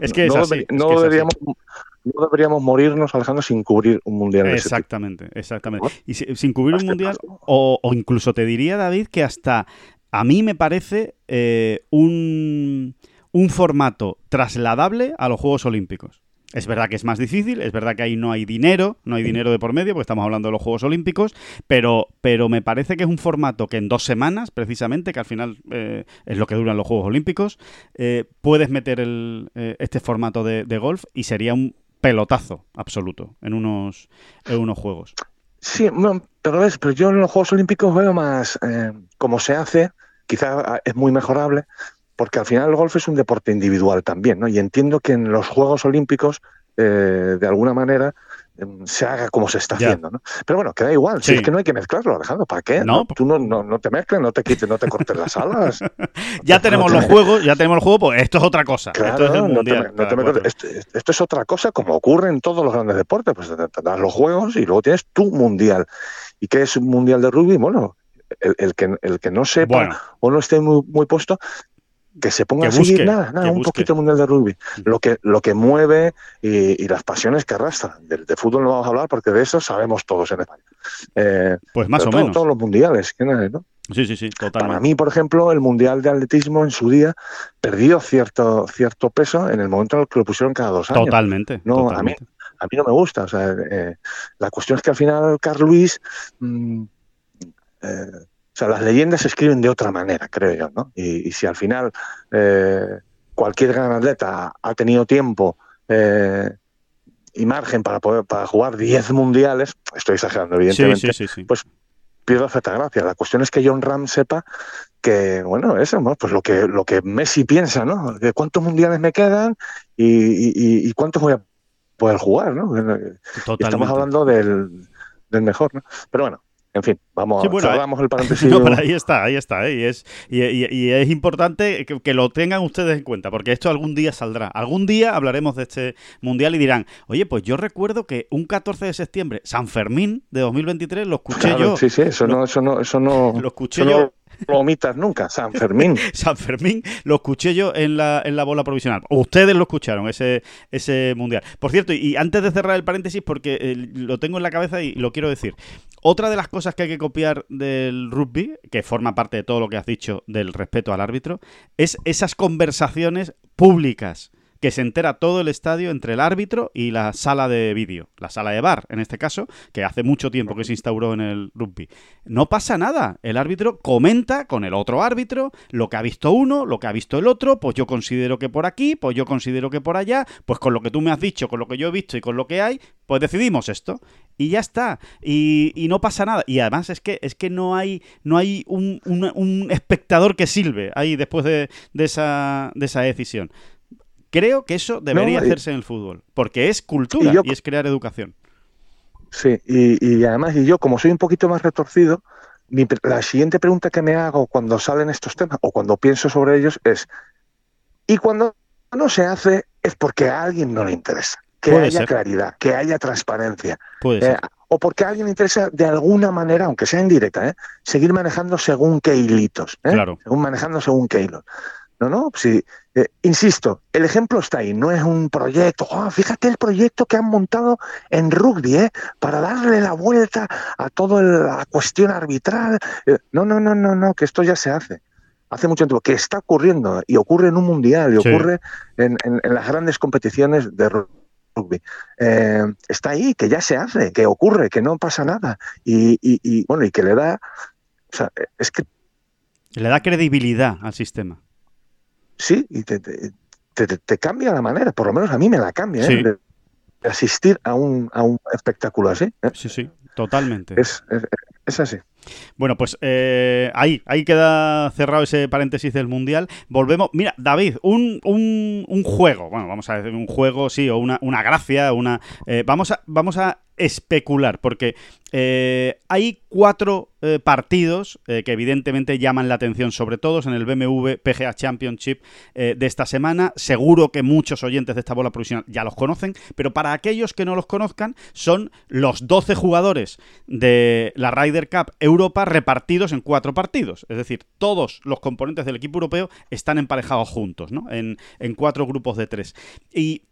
es que
no, deberíamos, no deberíamos morirnos, Alejandro, sin cubrir un mundial.
Exactamente, exactamente. Y sin cubrir un mundial, o, incluso te diría, David, que hasta a mí me parece eh, un, un formato trasladable a los Juegos Olímpicos. Es verdad que es más difícil, es verdad que ahí no hay dinero, no hay dinero de por medio, porque estamos hablando de los Juegos Olímpicos, pero, pero me parece que es un formato que en dos semanas, precisamente, que al final eh, es lo que duran los Juegos Olímpicos, eh, puedes meter el, eh, este formato de, golf y sería un pelotazo absoluto en unos, en unos Juegos.
Sí, pero, ves, pero yo en los Juegos Olímpicos veo más cómo se hace, quizá ah, es muy mejorable, porque al final el golf es un deporte individual también, ¿no? Y entiendo que en los Juegos Olímpicos, eh, de alguna manera, em, se haga como se está haciendo, ¿no? Pero bueno, queda igual, si es que no hay que mezclarlo, Alejandro, ¿para qué? No, tú no, no, te mezcles, no te quites, no te cortes las alas.
ya tenemos los juegos, ya tenemos el juego, pues esto es otra cosa.
Claro, esto, es mundial, esto, es otra cosa como ocurre en todos los grandes deportes, pues te, das los juegos y luego tienes tu mundial. ¿Y qué es un mundial de rugby? Bueno, el, que, el que no sepa o no esté muy, muy puesto, que se ponga a seguir nada, nada, un poquito mundial de rugby. Mm. Lo que, lo que mueve y, las pasiones que arrastran. De, fútbol no vamos a hablar porque de eso sabemos todos en España.
Eh, pues más o menos.
Todos los mundiales, ¿no?
Sí, sí, sí, totalmente.
Para mí, por ejemplo, el mundial de atletismo en su día perdió cierto, cierto peso en el momento en el que lo pusieron cada dos años.
Totalmente.
No, A, mí, a mí no me gusta. O sea, eh, la cuestión es que al final Carl Luis. Mm, eh, sea, las leyendas se escriben de otra manera, creo yo, ¿no? Y, si al final eh, cualquier gran atleta ha tenido tiempo eh, y margen para poder para jugar 10 mundiales, estoy exagerando, evidentemente, pues pierdo cierta gracia. La cuestión es que John Ram sepa que, bueno, eso, pues lo que, lo que Messi piensa, ¿no? De cuántos mundiales me quedan y, cuántos voy a poder jugar, ¿no? Estamos hablando del, del mejor, ¿no? Pero bueno, en fin, vamos, cerramos el paréntesis.
ahí está, ahí está. ¿eh? Y, es, y, es importante que, lo tengan ustedes en cuenta, porque esto algún día saldrá. Algún día hablaremos de este mundial y dirán, oye, pues yo recuerdo que un 14 de septiembre, San Fermín de 2023, lo escuché yo.
Sí, sí, eso no, eso no, eso no.
Lo escuché yo
lo omitas nunca, San Fermín.
San Fermín lo escuché yo en la, en la bola provisional. Ustedes lo escucharon, ese, ese mundial. Por cierto, y antes de cerrar el paréntesis, porque eh, lo tengo en la cabeza y lo quiero decir. Otra de las cosas que hay que copiar del rugby, que forma parte de todo lo que has dicho del respeto al árbitro, es esas conversaciones públicas que se entera todo el estadio entre el árbitro y la sala de vídeo, la sala de bar, en este caso, que hace mucho tiempo que se instauró en el rugby. No pasa nada, el árbitro comenta con el otro árbitro lo que ha visto uno, lo que ha visto el otro, pues yo considero que por aquí, pues yo considero que por allá, pues con lo que tú me has dicho, con lo que yo he visto y con lo que hay, pues decidimos esto. Y ya está y, no pasa nada. Y además es que es que no hay no hay un, espectador que sirve ahí después de, de, esa, de esa decisión Creo que eso debería hacerse en el fútbol, porque es cultura y, es crear educación.
Sí, y, además, y yo como soy un poquito más retorcido, la siguiente pregunta que me hago cuando salen estos temas o cuando pienso sobre ellos es, ¿y cuando no se hace es porque a alguien no le interesa? Que haya claridad, que haya transparencia.
Eh,
o porque a alguien le interesa de alguna manera, aunque sea indirecta, ¿eh? seguir manejando según qué hilitos. ¿eh?
Claro.
Según manejando según qué hilos. No, no, sí. Eh, insisto, el ejemplo está ahí, no es un proyecto. Oh, fíjate el proyecto que han montado en rugby, ¿eh? Para darle la vuelta a toda la cuestión arbitral. Eh, no, no, no, no, no, que esto ya se hace. Hace mucho tiempo que está ocurriendo y ocurre en un mundial y ocurre en, las grandes competiciones de rugby. Eh, está ahí, que ya se hace, que ocurre, que no pasa nada. Y, y bueno, y que le da. O sea, es que.
Le da credibilidad al sistema
sí, y te, te, cambia la manera, por lo menos a mí me la cambia, ¿eh? de, asistir a un, a un espectáculo así. ¿eh?
Sí, sí, totalmente.
Es, es, así.
Bueno, pues eh, ahí, ahí queda cerrado ese paréntesis del Mundial. Volvemos. Mira, David, un, un, un juego, bueno, vamos a decir un juego, sí, o una, una gracia, una. vamos, a, vamos a especular, porque eh, hay cuatro eh, partidos eh, que evidentemente llaman la atención sobre todos en el BMW PGA Championship de esta semana. Seguro que muchos oyentes de esta bola profesional ya los conocen, pero para aquellos que no los conozcan, son los 12 jugadores de la Ryder Cup Europa repartidos en cuatro partidos. Es decir, todos los componentes del equipo europeo están emparejados juntos, ¿no? En, cuatro grupos de tres. Y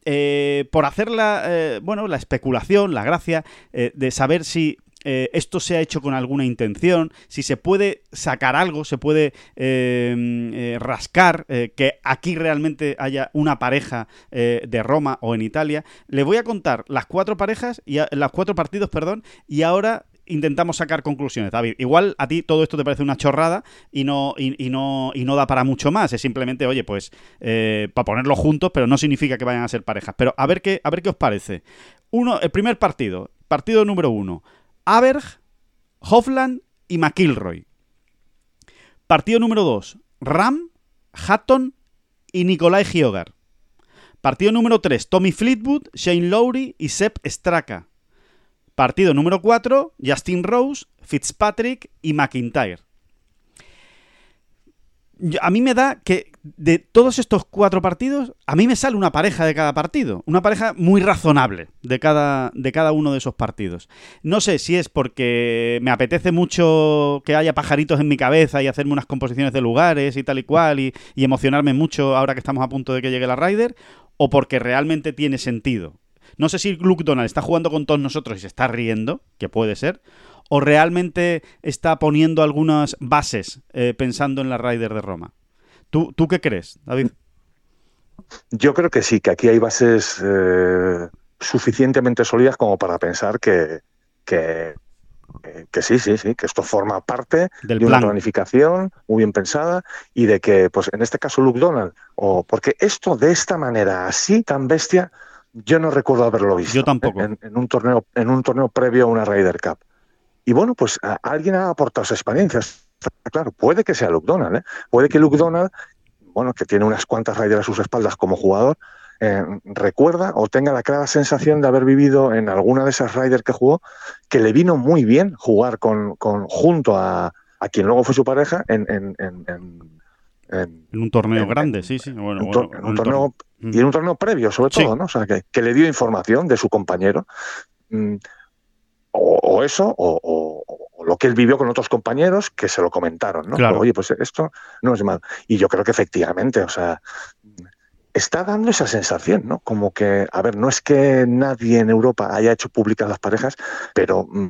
por hacer la, bueno, la especulación, la gracia de saber si eh, esto se ha hecho con alguna intención, si se puede sacar algo, se puede em, eh, rascar, eh, que aquí realmente haya una pareja de Roma o en Italia. Le voy a contar las cuatro parejas, y las cuatro partidos, perdón, y ahora intentamos sacar conclusiones, David. Igual a ti todo esto te parece una chorrada y no, y, no, y no da para mucho más. Es simplemente, oye, pues para ponerlo juntos, pero no significa que vayan a ser parejas. Pero a ver qué, a ver qué os parece. Uno, el primer partido, partido número uno. Aberg, Hofland y McIlroy. Partido número 2. Ram, Hatton y Nikolai Giogar. Partido número 3. Tommy Fleetwood, Shane Lowry y Sepp Straka. Partido número 4. Justin Rose, Fitzpatrick y McIntyre. a mí me da que de todos estos cuatro partidos, a mí me sale una pareja de cada partido. Una pareja muy razonable de cada, de cada uno de esos partidos. No sé si es porque me apetece mucho que haya pajaritos en mi cabeza y hacerme unas composiciones de lugares y tal y cual y, y emocionarme mucho ahora que estamos a punto de que llegue la Ryder, o porque realmente tiene sentido. No sé si Luke Donald está jugando con todos nosotros y se está riendo, que puede ser, o realmente está poniendo algunas bases eh, pensando en la Ryder de Roma. ¿Tú, ¿Tú qué crees, David?
Yo creo que sí, que aquí hay bases eh, suficientemente sólidas como para pensar que, que, que, sí, sí, sí, que esto forma parte de una planificación muy bien pensada y de que, pues en este caso, Luke Donald, o porque esto de esta manera así tan bestia, yo no recuerdo haberlo visto.
Yo tampoco.
En, en un torneo, en un torneo previo a una Ryder Cup. Y bueno, pues alguien ha aportado esa experiencia. Claro, puede que sea Luke Donald, ¿eh? puede que Luke Donald, bueno, que tiene unas cuantas Raiders a sus espaldas como jugador, eh, recuerda o tenga la clara sensación de haber vivido en alguna de esas Raiders que jugó, que le vino muy bien jugar con, junto a, quien luego fue su pareja en,
un torneo grande, sí, sí. Bueno,
en un, torneo, y en un torneo previo, sobre todo, ¿no? O sea, que, le dio información de su compañero. Mm, o, eso, o, lo que él vivió con otros compañeros que se lo comentaron, ¿no? Oye, pues esto no es mal. Y yo creo que efectivamente, o sea, está dando esa sensación, ¿no? Como que, a ver, no es que nadie en Europa haya hecho públicas las parejas, pero mm,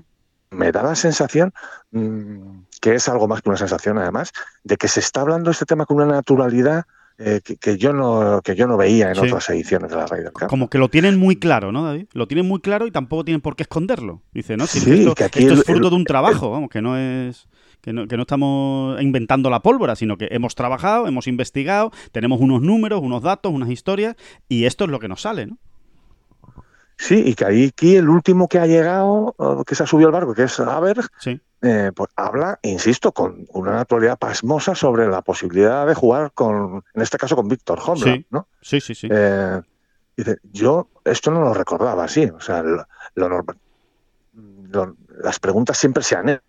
me da la sensación mm, que es algo más que una sensación, además, de que se está hablando este tema con una naturalidad eh, que, yo no, que yo no veía en otras ediciones de la Ryder Cup.
Como que lo tienen muy claro, ¿no, David? Lo tienen muy claro y tampoco tienen por qué esconderlo. Dice, ¿no?
sí,
esto, es fruto de un trabajo, vamos, que no es... Que no, que no, estamos inventando la pólvora, sino que hemos trabajado, hemos investigado, tenemos unos números, unos datos, unas historias, y esto es lo que nos sale, ¿no?
Sí, y que ahí aquí el último que ha llegado, que se ha subido al barco, que es Aberg, sí. Eh, pues habla, insisto, con una naturalidad pasmosa sobre la posibilidad de jugar con, en este caso, con Víctor Hombla,
sí.
¿no?
Sí, sí, sí.
Eh, dice, yo esto no lo recordaba así, o sea, lo, normal, las preguntas siempre se han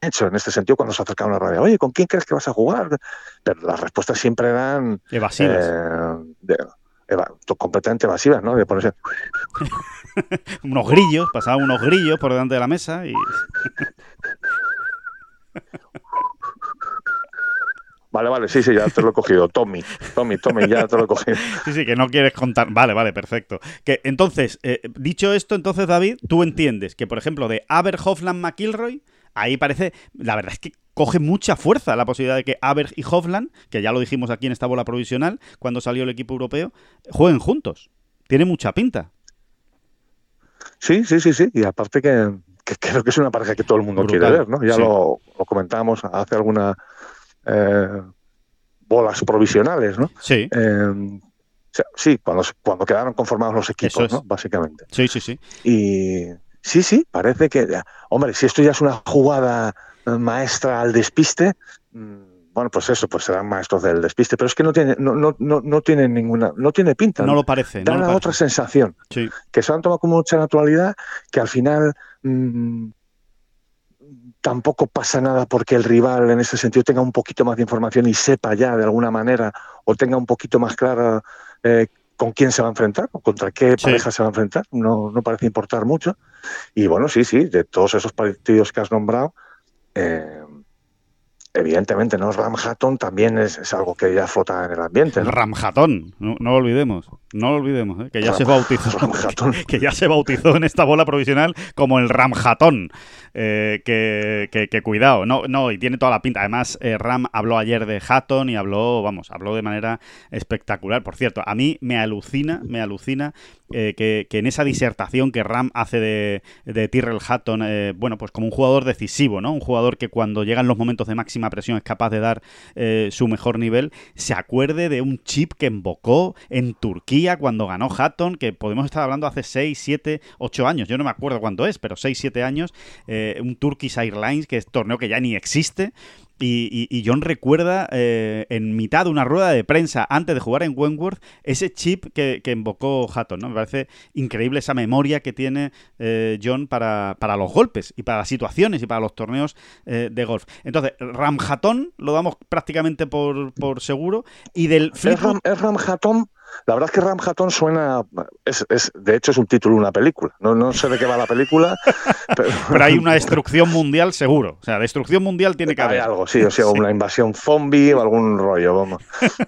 hecho en este sentido cuando se acerca a una radio. Oye, ¿con quién crees que vas a jugar? Pero las respuestas siempre eran
evasivas.
Eh, completamente evasivas, ¿no? De ponerse
unos grillos, pasaban unos grillos por delante de la mesa y
Vale, vale, sí, sí, ya te lo he cogido. Tommy, Tommy, Tommy, ya te lo he cogido.
Sí, sí, que no quieres contar. Vale, vale, perfecto. Que entonces, eh, dicho esto, entonces, David, tú entiendes que, por ejemplo, de Aber, Hofland, McIlroy, ahí parece, la verdad es que coge mucha fuerza la posibilidad de que Aber y Hofland, que ya lo dijimos aquí en esta bola provisional, cuando salió el equipo europeo, jueguen juntos. Tiene mucha pinta.
Sí, sí, sí, sí. Y aparte que, creo que es una pareja que todo el mundo quiere ver, ¿no? Ya lo, lo comentábamos hace alguna eh, bolas provisionales, ¿no?
Sí.
Eh, sí, cuando, cuando quedaron conformados los equipos, ¿no? Básicamente.
Sí, sí, sí.
Y sí, sí, parece que, hombre, si esto ya es una jugada maestra al despiste, mm, bueno, pues eso, pues serán maestros del despiste, pero es que no tiene, no, no, no, no tiene ninguna, no tiene pinta.
No, lo parece.
Da
no
otra sensación.
Sí.
Que se han tomado con mucha naturalidad, que al final mm, tampoco pasa nada porque el rival en ese sentido tenga un poquito más de información y sepa ya de alguna manera o tenga un poquito más clara eh, con quién se va a enfrentar o contra qué pareja se va a enfrentar. No, no parece importar mucho. Y bueno, sí, sí, de todos esos partidos que has nombrado, eh, evidentemente, ¿no? Ramhatton también es, algo que ya flota en el ambiente. ¿no?
Ramhatton, no, lo olvidemos, no lo olvidemos, ¿eh? que ya se bautizó, que, ya se bautizó en esta bola provisional como el Ramhatton. Eh, que, cuidado, no, no, y tiene toda la pinta. Además, eh, Ram habló ayer de Hatton y habló, vamos, habló de manera espectacular. Por cierto, a mí me alucina, me alucina eh, que, en esa disertación que Ram hace de, de Tyrrell Hatton, bueno, pues como un jugador decisivo, ¿no? Un jugador que cuando llegan los momentos de máxima presión es capaz de dar su mejor nivel, se acuerde de un chip que invocó en Turquía cuando ganó Hatton, que podemos estar hablando hace 6, 7, 8 años, yo no me acuerdo cuándo es, pero 6, 7 años. Eh, un Turkish Airlines, que es torneo que ya ni existe, Y, John recuerda eh, en mitad de una rueda de prensa antes de jugar en Wentworth ese chip que, invocó Hatton. ¿no? Me parece increíble esa memoria que tiene eh, John para, para, los golpes y para las situaciones y para los torneos eh, de golf. Entonces, Ram Hatton lo damos prácticamente por, por seguro. Y del
¿Es, Ram, ¿Es Ram Hatton? La verdad es que Ramjatón suena, es, es, de hecho es un título de una película. No, no sé de qué va la película.
pero... hay una destrucción mundial seguro. O sea, destrucción mundial tiene que haber.
Hay algo, sí, o sea, una invasión zombie o algún rollo, vamos.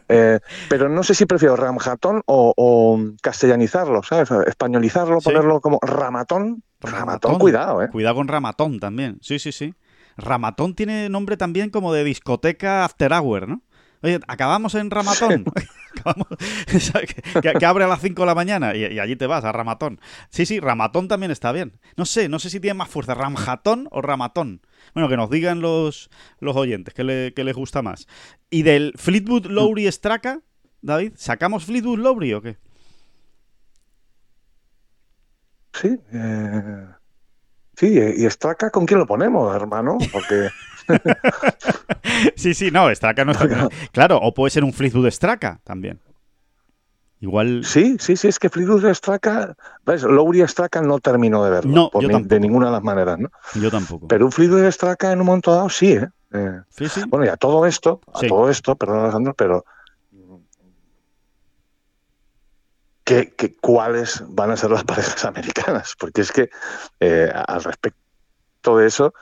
Eh, pero no sé si prefiero Ramjatón o, castellanizarlo, ¿sabes? Españolizarlo, ponerlo como Ramatón. Ramatón, cuidado, ¿eh?
Cuidado con Ramatón también. Sí, sí, sí. Ramatón tiene nombre también como de discoteca after hour, ¿no? Oye, acabamos en Ramatón. que, abre a las 5 de la mañana y, allí te vas a Ramatón. Sí, sí, Ramatón también está bien. No sé, no sé si tiene más fuerza, Ramjatón o Ramatón. Bueno, que nos digan los, los oyentes que, les gusta más. ¿Y del Fleetwood Lowry Straka, David? ¿Sacamos Fleetwood Lowry o qué?
Sí, eh... sí, y Straka, ¿con quién lo ponemos, hermano? Porque
sí, sí, no, Straka no está. Claro, o puede ser un Fleetwood Straka también. Igual.
Sí, sí, sí, es que Fleetwood Straka, ¿ves? Lowry Straka no terminó de verlo. No, de ninguna de las maneras, ¿no?
Yo tampoco.
Pero un Fleetwood Straka en un momento dado sí, ¿eh? eh sí, sí. Bueno, y a todo esto, a todo esto, perdón Alejandro, pero ¿qué, cuáles van a ser las parejas americanas? Porque es que eh, al respecto de eso,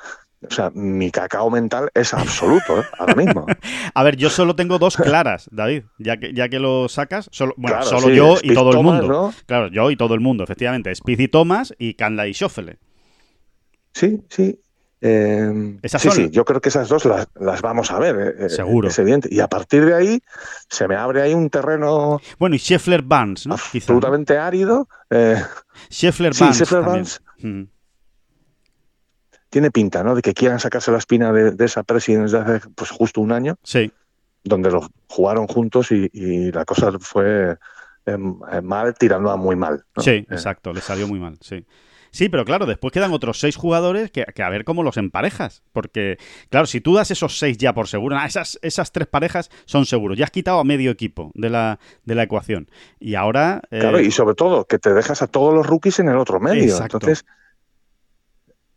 o sea, mi cacao mental es absoluto, ¿eh? ahora mismo.
a ver, yo solo tengo dos claras, David, ya que, ya que lo sacas. Solo, bueno, solo yo y todo el mundo. Claro, yo y todo el mundo, efectivamente. Speed y Thomas y Canla y Schoffele.
Sí, sí. Eh, sí, sí, yo creo que esas dos las, vamos a ver. Eh, eh,
Seguro.
Es evidente. Y a partir de ahí se me abre ahí un terreno.
Bueno, y Scheffler Vance, ¿no?
Absolutamente árido.
Scheffler Vance. Sí, Scheffler Vance.
Mm tiene pinta, ¿no? De que quieran sacarse la espina de, esa presidencia desde hace pues justo un año.
Sí.
Donde los jugaron juntos y, la cosa fue em, em, mal tirando a muy mal.
Sí, eh. exacto, le salió muy mal, sí. Sí, pero claro, después quedan otros seis jugadores que, a ver cómo los emparejas. Porque, claro, si tú das esos seis ya por seguro, esas, esas tres parejas son seguros. Ya has quitado a medio equipo de la, de la ecuación. Y ahora.
Eh, claro, y sobre todo que te dejas a todos los rookies en el otro medio. Exacto. Entonces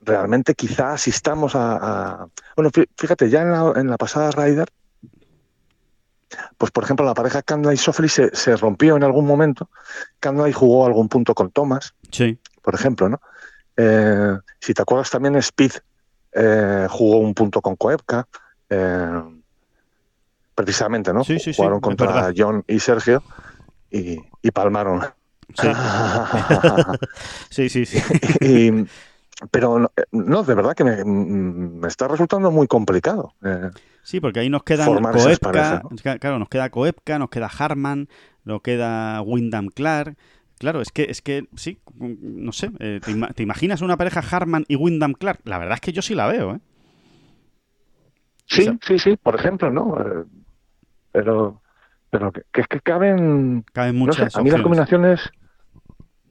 realmente quizá asistamos a, Bueno, fíjate, ya en la, en la pasada Ryder, pues por ejemplo la pareja Candla y Sofli se, se, rompió en algún momento. Candla jugó algún punto con Thomas,
sí.
por ejemplo, ¿no? Eh, si te acuerdas también Speed eh, jugó un punto con Koepka, eh, precisamente, ¿no?
Sí, sí,
Jugaron contra John y Sergio y, y palmaron.
Sí, sí, sí.
y, pero no, eh, de verdad que me, mm, me está resultando muy complicado. Eh,
sí, porque ahí nos quedan Coepka, claro, nos queda Coepka, nos queda Harman, nos queda Wyndham Clark. Claro, es que, es que sí, no sé, eh, ¿te, imaginas una pareja Harman y Wyndham Clark? La verdad es que yo sí la veo, ¿eh?
Sí, sí, sí, por ejemplo, ¿no? pero pero que, es que caben...
Caben muchas
A mí las combinaciones,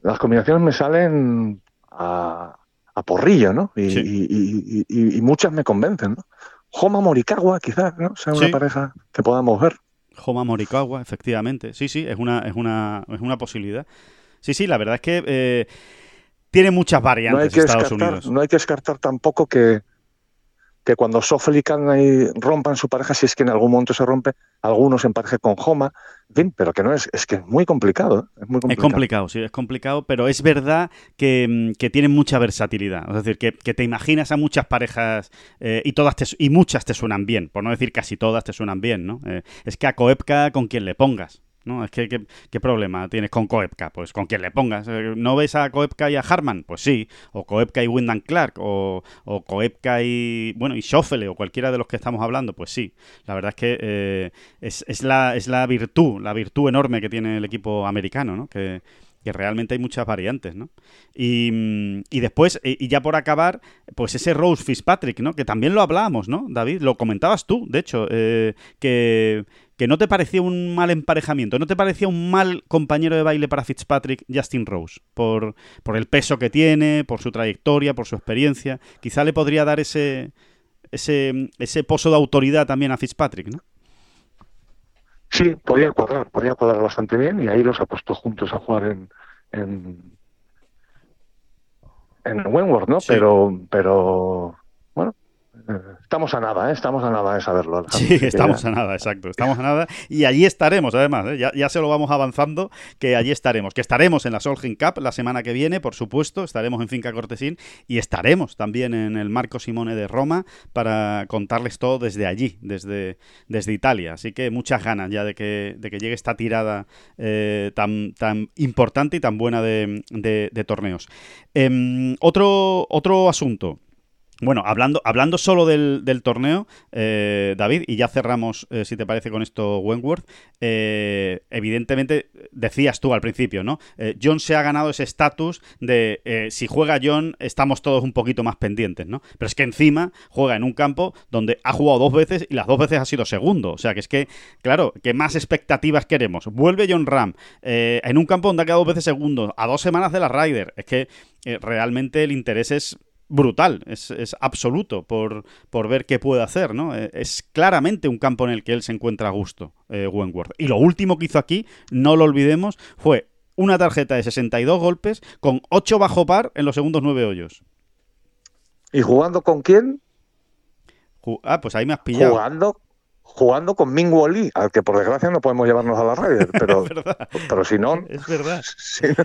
las combinaciones me salen a, a porrillo, ¿no? Y, muchas me convencen, ¿no? Homa Morikawa, quizás, ¿no? Sea una pareja que podamos ver.
Homa Morikawa, efectivamente. Sí, sí, es una, es una, es una posibilidad. Sí, sí, la verdad es que eh, tiene muchas variantes no Estados Unidos.
No hay que descartar tampoco que, que cuando Sofel y rompan su pareja, si es que en algún momento se rompe, algunos empareje con Homa, en fin, pero que no es, es que es muy complicado, ¿eh? es muy complicado.
Es complicado, sí, es complicado, pero es verdad que, mm, que tienen mucha versatilidad, es decir, que, que te imaginas a muchas parejas eh, y todas y muchas te suenan bien, por no decir casi todas te suenan bien, ¿no? Eh, es que a Koepka con quien le pongas, ¿no? Es que, ¿qué, problema tienes con Koepka? Pues con quien le pongas. Eh, ¿No ves a Koepka y a Harman? Pues sí. O Koepka y Wyndham Clark. O, o y, bueno, y Schoffele o cualquiera de los que estamos hablando. Pues sí. La verdad es que eh, es, es, la, es la virtud, la virtud enorme que tiene el equipo americano, ¿no? Que, realmente hay muchas variantes, ¿no? Y, y, después, y ya por acabar, pues ese Rose Fitzpatrick, ¿no? Que también lo hablábamos, ¿no, David? Lo comentabas tú, de hecho, eh, que, que no te parecía un mal emparejamiento, no te parecía un mal compañero de baile para Fitzpatrick Justin Rose, por, por el peso que tiene, por su trayectoria, por su experiencia. Quizá le podría dar ese, ese, ese pozo de autoridad también a Fitzpatrick, ¿no?
Sí, podía cuadrar, podía cuadrar bastante bien y ahí los ha puesto juntos a jugar en, en, en Wentworth, ¿no? Pero, pero bueno, Estamos a nada, ¿eh? estamos a nada de saberlo.
Sí, estamos a nada, exacto. Estamos a nada. Y allí estaremos, además. ¿eh? Ya, se lo vamos avanzando, que allí estaremos. Que estaremos en la Solheim Cup la semana que viene, por supuesto. Estaremos en Finca Cortesín y estaremos también en el Marco Simone de Roma para contarles todo desde allí, desde, desde Italia. Así que muchas ganas ya de que, de que llegue esta tirada eh, tan, tan importante y tan buena de, de torneos. Em, otro, otro asunto. Bueno, hablando, hablando solo del, torneo, eh, David, y ya cerramos, eh, si te parece, con esto Wentworth, eh, evidentemente, decías tú al principio, ¿no? John se ha ganado ese estatus de si juega John, estamos todos un poquito más pendientes, ¿no? Pero es que encima juega en un campo donde ha jugado dos veces y las dos veces ha sido segundo. O sea, que es que, claro, ¿qué más expectativas queremos? Vuelve John Ram en un campo donde ha quedado dos veces segundo, a dos semanas de la Ryder. Es que realmente el interés es brutal, es, absoluto por, por, ver qué puede hacer, ¿no? Eh, es claramente un campo en el que él se encuentra a gusto, eh, Wentworth. Y lo último que hizo aquí, no lo olvidemos, fue una tarjeta de 62 golpes con 8 bajo par en los segundos 9 hoyos.
¿Y jugando con quién?
ah, pues ahí me has pillado.
Jugando jugando con Ming Lee, al que por desgracia no podemos llevarnos a la Ryder, pero, pero si no,
es verdad.
Si, no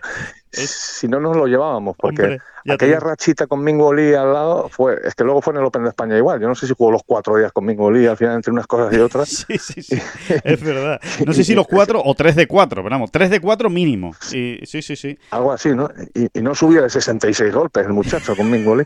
nos lo llevábamos, porque aquella rachita con Mingo Lee al lado fue, es que luego fue en el Open de España igual. Yo no sé si jugó los cuatro días con Mingo Lee al final entre unas cosas y otras.
sí, sí, sí. es verdad. No sé si los cuatro o tres de cuatro, pero vamos, tres de cuatro mínimo. Sí, sí, sí, sí.
Algo así, ¿no? Y, no subía de 66 golpes el muchacho con Mingo Lee.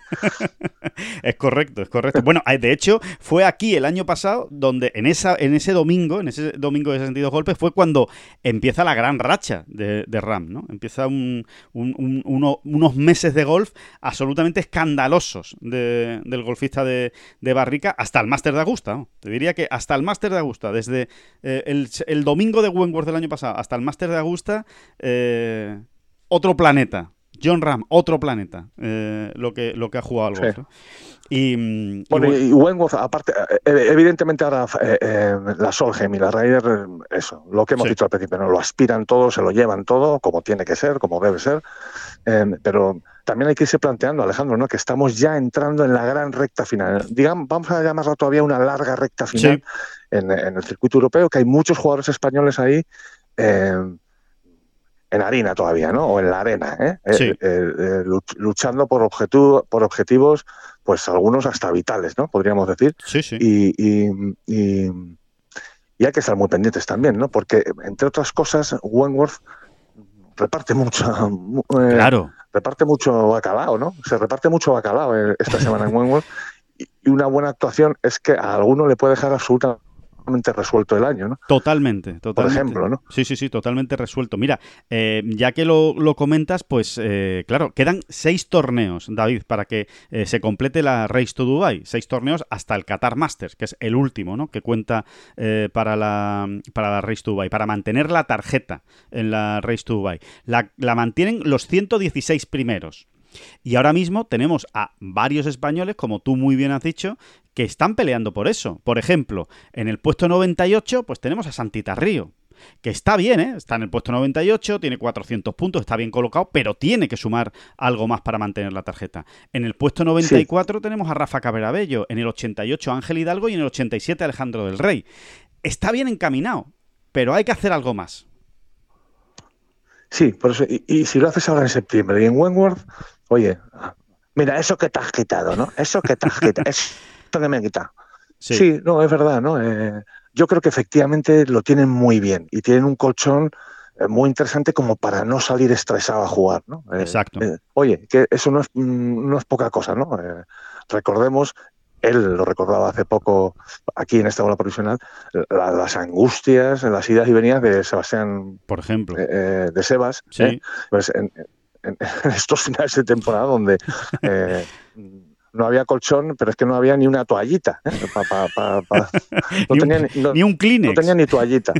es correcto, es correcto. Bueno, eh, de hecho, fue aquí el año pasado donde en esa, en ese domingo, en ese domingo de 62 golpes, fue cuando empieza la gran racha de, Ram, ¿no? Empieza un, unos meses de golf absolutamente escandalosos del golfista de, Barrica hasta el Máster de Augusta. Te diría que hasta el Máster de Augusta, desde eh, el, domingo de Wentworth del año pasado hasta el Máster de Augusta, eh, otro planeta. John Ram, otro planeta, eh, lo, que, lo que ha jugado al golf.
Y, bueno, y, Wentworth, aparte, evidentemente ahora la Solheim y la Ryder, eso, lo que hemos dicho al principio, ¿no? lo aspiran todo, se lo llevan todo, como tiene que ser, como debe ser. Em, pero también hay que irse planteando, Alejandro, ¿no? que estamos ya entrando en la gran recta final. Digamos, vamos a llamarla todavía una larga recta final en, el circuito europeo, que hay muchos jugadores españoles ahí em, en harina todavía, ¿no? O en la arena, ¿eh? Eh, eh, luchando por, por objetivos, pues algunos hasta vitales, ¿no? Podríamos decir.
Sí, sí.
y, y, hay que estar muy pendientes también, ¿no? Porque, entre otras cosas, Wentworth reparte mucho.
Eh, claro.
Reparte mucho bacalao, ¿no? Se reparte mucho bacalao eh, esta semana en Wentworth. Y una buena actuación es que a alguno le puede dejar absolutamente resuelto el año, ¿no?
Totalmente, totalmente. Por
ejemplo, ¿no?
Sí, sí, sí, totalmente resuelto. Mira, eh, ya que lo, comentas, pues eh, claro, quedan seis torneos, David, para que eh, se complete la Race to Dubai. Seis torneos hasta el Qatar Masters, que es el último, ¿no? Que cuenta para, la, para la Race to Dubai, para mantener la tarjeta en la Race to Dubai. La, la mantienen los 116 primeros. Y ahora mismo tenemos a varios españoles, como tú muy bien has dicho, que están peleando por eso. Por ejemplo, en el puesto 98, pues tenemos a Santita Río. Que está bien, ¿eh? Está en el puesto 98, tiene 400 puntos, está bien colocado, pero tiene que sumar algo más para mantener la tarjeta. En el puesto 94 tenemos a Rafa Caberabello, en el 88 Ángel Hidalgo y en el 87 Alejandro del Rey. Está bien encaminado, pero hay que hacer algo más.
Sí, por eso, y, si lo haces ahora en septiembre y en Wentworth, oye, mira, eso que te has quitado, ¿no? Eso que te has quitado, eso que me han quitado. Sí. no, es verdad, ¿no? Eh, yo creo que efectivamente lo tienen muy bien y tienen un colchón eh, muy interesante como para no salir estresado a jugar, ¿no?
Eh, Exacto.
oye, que eso no es, mm, no es poca cosa, ¿no? recordemos él lo recordaba hace poco aquí en esta bola provisional, las angustias, las idas y venidas de Sebastián,
por ejemplo,
de Sebas,
sí.
pues en, estos finales de temporada donde no había colchón, pero es que no había ni una toallita. ¿eh?
No tenía ni, un Kleenex.
No tenía ni toallita.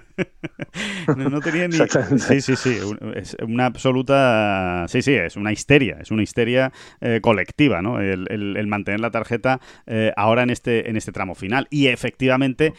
no, tenía ni. Sí, sí, sí. Es una absoluta. Sí, sí, es una histeria. Es una histeria eh, colectiva, ¿no? El, mantener la tarjeta eh, ahora en este, en este tramo final. Y efectivamente,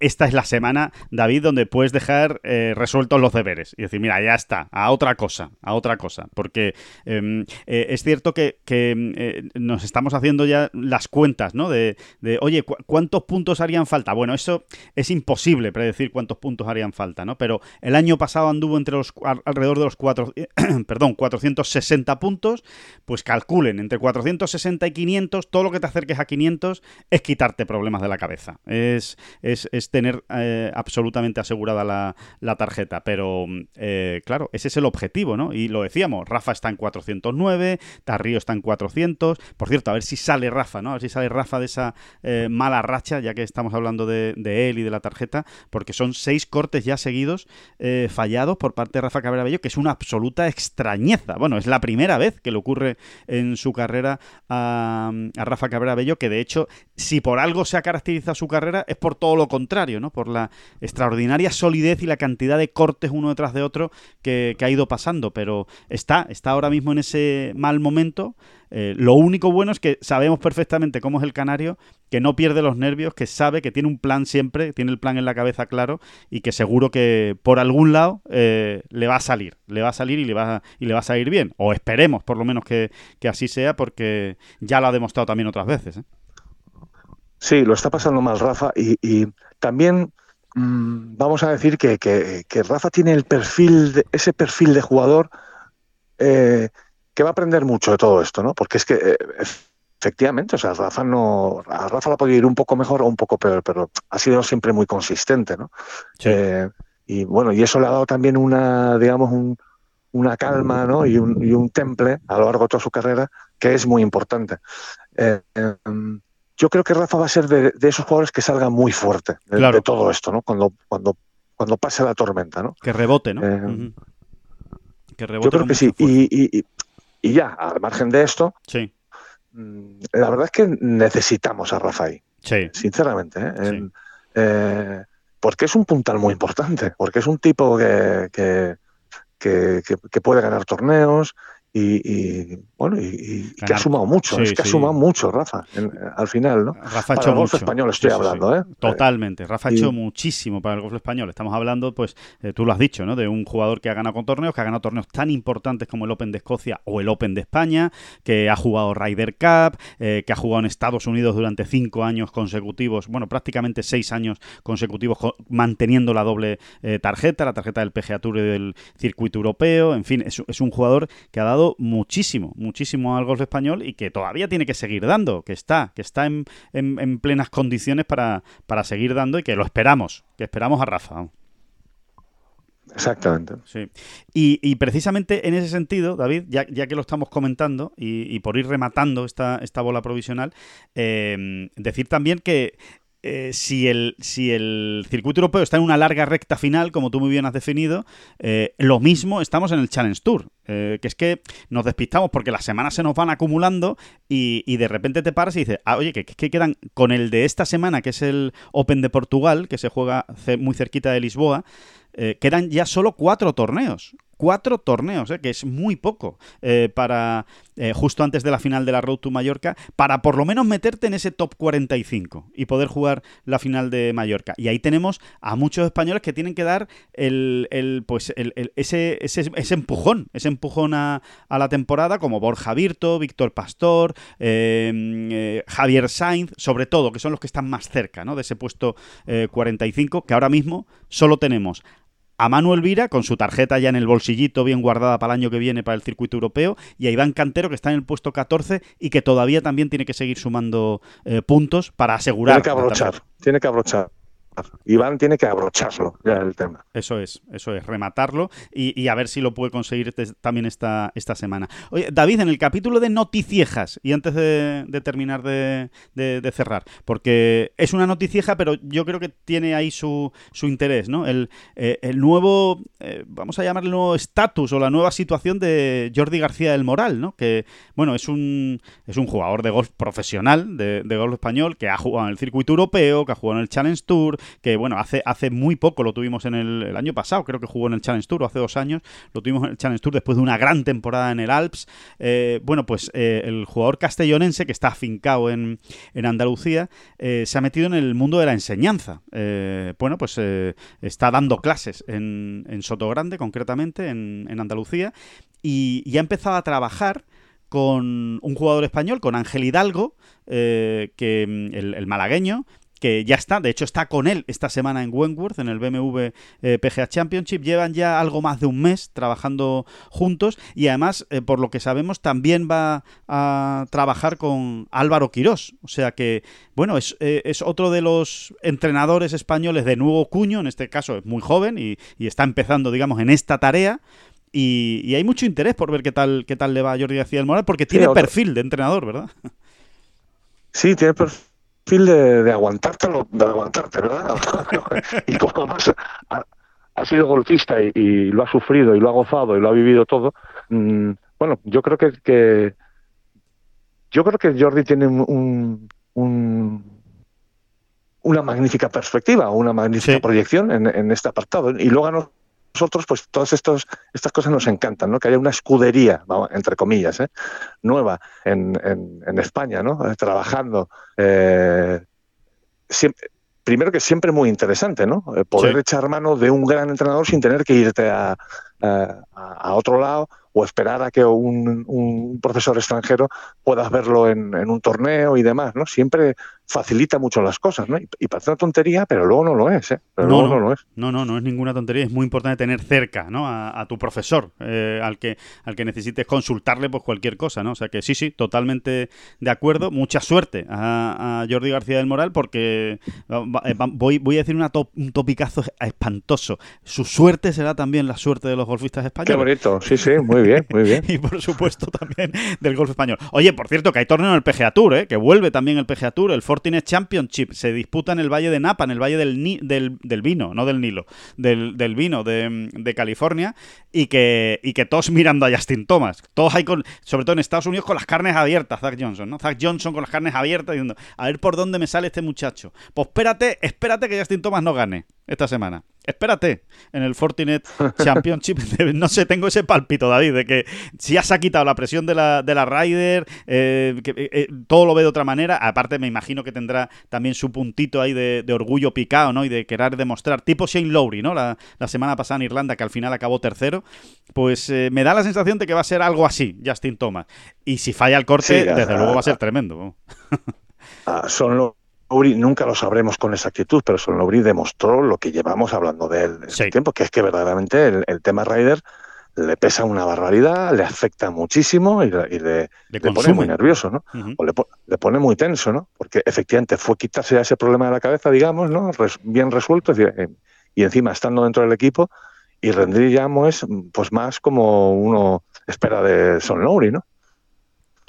esta es la semana, David, donde puedes dejar resueltos los deberes y decir, mira, ya está, a otra cosa, a otra cosa. Porque em, es cierto que, que nos estamos haciendo ya las cuentas, ¿no? De, oye, ¿cuántos puntos harían falta? Bueno, eso es imposible predecir cuántos puntos harían falta, ¿no? Pero el año pasado anduvo entre los alrededor de los cuatro, perdón, 460 puntos, pues calculen, entre 460 y 500, todo lo que te acerques a 500 es quitarte problemas de la cabeza. Es, es, tener eh, absolutamente asegurada la, tarjeta. Pero, eh, claro, ese es el objetivo, ¿no? Y lo decíamos, Rafa está en 409, Tarrío está en 400. Por cierto, a ver si sale Rafa, ¿no? A ver si sale Rafa de esa eh, mala racha, ya que estamos hablando de, él y de la tarjeta, porque son seis cortes ya seguidos eh, fallados por parte de Rafa Cabrera Bello, que es una absoluta extrañeza. Bueno, es la primera vez que le ocurre en su carrera a, Rafa Cabrera Bello, que de hecho, si por algo se ha caracterizado su carrera, es por todo lo contrario, ¿no? Por la extraordinaria solidez y la cantidad de cortes uno detrás de otro que, que ha ido pasando. Pero está, está ahora mismo en ese mal momento. Eh, lo único bueno es que sabemos perfectamente cómo es el canario, que no pierde los nervios, que sabe que tiene un plan siempre, tiene el plan en la cabeza claro y que seguro que por algún lado eh, le va a salir, le va a salir y le va a, y le va a salir bien. O esperemos por lo menos que, así sea porque ya lo ha demostrado también otras veces. ¿eh?
Sí, lo está pasando mal Rafa y, también mm, vamos a decir que, Rafa tiene el perfil, ese perfil de jugador que va a aprender mucho de todo esto, ¿no? Porque es que eh, efectivamente, o sea, Rafa no, a Rafa la podido ir un poco mejor o un poco peor, pero ha sido siempre muy consistente, ¿no? Eh, y bueno, y eso le ha dado también una, digamos, una calma, ¿no? Y un, temple a lo largo de toda su carrera que es muy importante. Eh, em, yo creo que Rafa va a ser de, esos jugadores que salga muy fuerte de, todo esto, ¿no? Cuando, cuando, cuando pase la tormenta, ¿no?
Que rebote, ¿no?
Que rebote. Yo creo que sí. y, y ya, al margen de esto,
sí.
Mm, la verdad es que necesitamos a Rafael.
Sí.
Sinceramente. ¿eh? Eh, porque es un puntal muy importante, porque es un tipo que, que, que puede ganar torneos, y, bueno, y, que ha sumado mucho, es que ha sumado mucho, Rafa, al final, ¿no?
Rafa hecho el golf
español estoy hablando, ¿eh?
Totalmente, Rafa ha hecho muchísimo para el golf español. Estamos hablando, pues, eh, tú lo has dicho, ¿no? De un jugador que ha ganado con torneos, que ha ganado torneos tan importantes como el Open de Escocia o el Open de España, que ha jugado Ryder Cup, eh, que ha jugado en Estados Unidos durante cinco años consecutivos, bueno, prácticamente seis años consecutivos manteniendo la doble eh, tarjeta, la tarjeta del PGA Tour y del circuito europeo, en fin, es, es un jugador que ha dado muchísimo, muchísimo al golf español y que todavía tiene que seguir dando, que está, que está en, en, plenas condiciones para, para seguir dando y que lo esperamos, que esperamos a Rafa.
Exactamente.
Sí. Y, precisamente en ese sentido, David, ya, ya que lo estamos comentando y, por ir rematando esta, esta bola provisional, eh, decir también que eh, si, el, si el circuito europeo está en una larga recta final, como tú muy bien has definido, eh, lo mismo estamos en el Challenge Tour. Eh, que es que nos despistamos porque las semanas se nos van acumulando y, de repente te paras y dices, ah, oye, que, que, quedan con el de esta semana, que es el Open de Portugal, que se juega muy cerquita de Lisboa, quedan ya solo cuatro torneos cuatro torneos, ¿eh? que es muy poco eh, para eh, justo antes de la final de la Road to Mallorca, para por lo menos meterte en ese top 45 y poder jugar la final de Mallorca. Y ahí tenemos a muchos españoles que tienen que dar el, pues ese, ese, empujón, ese empujón a, la temporada, como Borja Virto, Víctor Pastor, Javier Sainz, sobre todo, que son los que están más cerca ¿no? de ese puesto 45, que ahora mismo solo tenemos a Manuel Vira con su tarjeta ya en el bolsillito bien guardada para el año que viene para el circuito europeo y a Iván Cantero que está en el puesto 14 y que todavía también tiene que seguir sumando eh, puntos para asegurar.
Tiene que abrochar, tiene que abrochar. Iván tiene que abrocharlo ya el tema.
Eso es, eso es, rematarlo y, a ver si lo puede conseguir también esta, esta semana. Oye, David, en el capítulo de noticiejas, y antes de, terminar de, cerrar, porque es una noticieja, pero yo creo que tiene ahí su, su interés, ¿no? El, eh, el nuevo, eh, vamos a llamarle nuevo estatus o la nueva situación de Jordi García del Moral, ¿no? Que, bueno, es un, es un jugador de golf profesional, de, de golf español, que ha jugado en el circuito europeo, que ha jugado en el Challenge Tour, que bueno, hace, hace muy poco lo tuvimos en el, año pasado, creo que jugó en el Challenge Tour, o hace dos años, lo tuvimos en el Challenge Tour después de una gran temporada en el Alps. Eh, bueno, pues eh, el jugador castellonense que está afincado en, en Andalucía eh, se ha metido en el mundo de la enseñanza. bueno, pues está dando clases en, en Sotogrande, concretamente, en, en Andalucía, y, y ha empezado a trabajar con un jugador español, con Ángel Hidalgo, que mm, el, malagueño, que ya está, de hecho está con él esta semana en Wentworth, en el BMW eh, PGA Championship. Llevan ya algo más de un mes trabajando juntos y además, eh, por lo que sabemos, también va a trabajar con Álvaro Quirós. O sea que, bueno, es, eh, es otro de los entrenadores españoles de nuevo cuño, en este caso es muy joven y, está empezando, digamos, en esta tarea. Y, hay mucho interés por ver qué tal, qué tal le va a Jordi García del Moral, porque tiene perfil de entrenador, ¿verdad?
Sí, tiene perfil de, de aguantártelo, de aguantarte, ¿verdad? y como más ha, sido golfista y, lo ha sufrido y lo ha gozado y lo ha vivido todo, mm, bueno, yo creo que, que, yo creo que Jordi tiene un, un una magnífica perspectiva, una magnífica proyección en, en, este apartado. Y luego nosotros, pues todas estos, estas cosas nos encantan, ¿no? Que haya una escudería, entre comillas, ¿eh? nueva en, en, España, ¿no? Eh, trabajando. Eh, primero que siempre muy interesante, ¿no? Poder echar mano de un gran entrenador sin tener que irte a, a, otro lado o esperar a que un, un profesor extranjero pueda verlo en, en, un torneo y demás, ¿no? Siempre facilita mucho las cosas, ¿no? Y, parece una tontería, pero luego no lo es, ¿eh? Pero
no,
luego
no,
lo es.
No, no, no es ninguna tontería. Es muy importante tener cerca, ¿no? A, tu profesor, eh, al que al que necesites consultarle pues cualquier cosa, ¿no? O sea que sí, sí, totalmente de acuerdo. Mucha suerte a, Jordi García del Moral porque eh, voy, voy a decir una un topicazo espantoso. Su suerte será también la suerte de los golfistas españoles.
Qué bonito, sí, sí, muy bien, muy bien.
y por supuesto también del golf español. Oye, por cierto, que hay torneo en el PGA Tour, ¿eh? Que vuelve también el PGA Tour, el Fortinet Championship se disputa en el Valle de Napa, en el Valle del, del, Vino, no del Nilo, del, Vino de, California, y que, y que todos mirando a Justin Thomas. Todos hay con, sobre todo en Estados Unidos, con las carnes abiertas, Zach Johnson, ¿no? Zach Johnson con las carnes abiertas diciendo, a ver por dónde me sale este muchacho. Pues espérate, espérate que Justin Thomas no gane esta semana. Espérate, en el Fortinet Championship, no sé, tengo ese palpito, David, de que si ya se ha quitado la presión de la, de la Ryder, eh, que, eh, eh, todo lo ve de otra manera. Aparte, me imagino que tendrá también su puntito ahí de, orgullo picado, ¿no? Y de querer demostrar, tipo Shane Lowry, ¿no? La, semana pasada en Irlanda, que al final acabó tercero. Pues me da la sensación de que va a ser algo así, Justin Thomas. Y si falla el corte, desde luego va a ser tremendo.
Ah, son los nunca lo sabremos con exactitud, pero Son Lowry demostró lo que llevamos hablando de él en tiempo, que es que verdaderamente el, tema Ryder le pesa una barbaridad, le afecta muchísimo y, le, pone muy nervioso, ¿no? O le, pone muy tenso, ¿no? Porque efectivamente fue quitarse ese problema de la cabeza, digamos, ¿no? bien resuelto y encima estando dentro del equipo y rendríamos pues más como uno espera de Son Lowry, ¿no?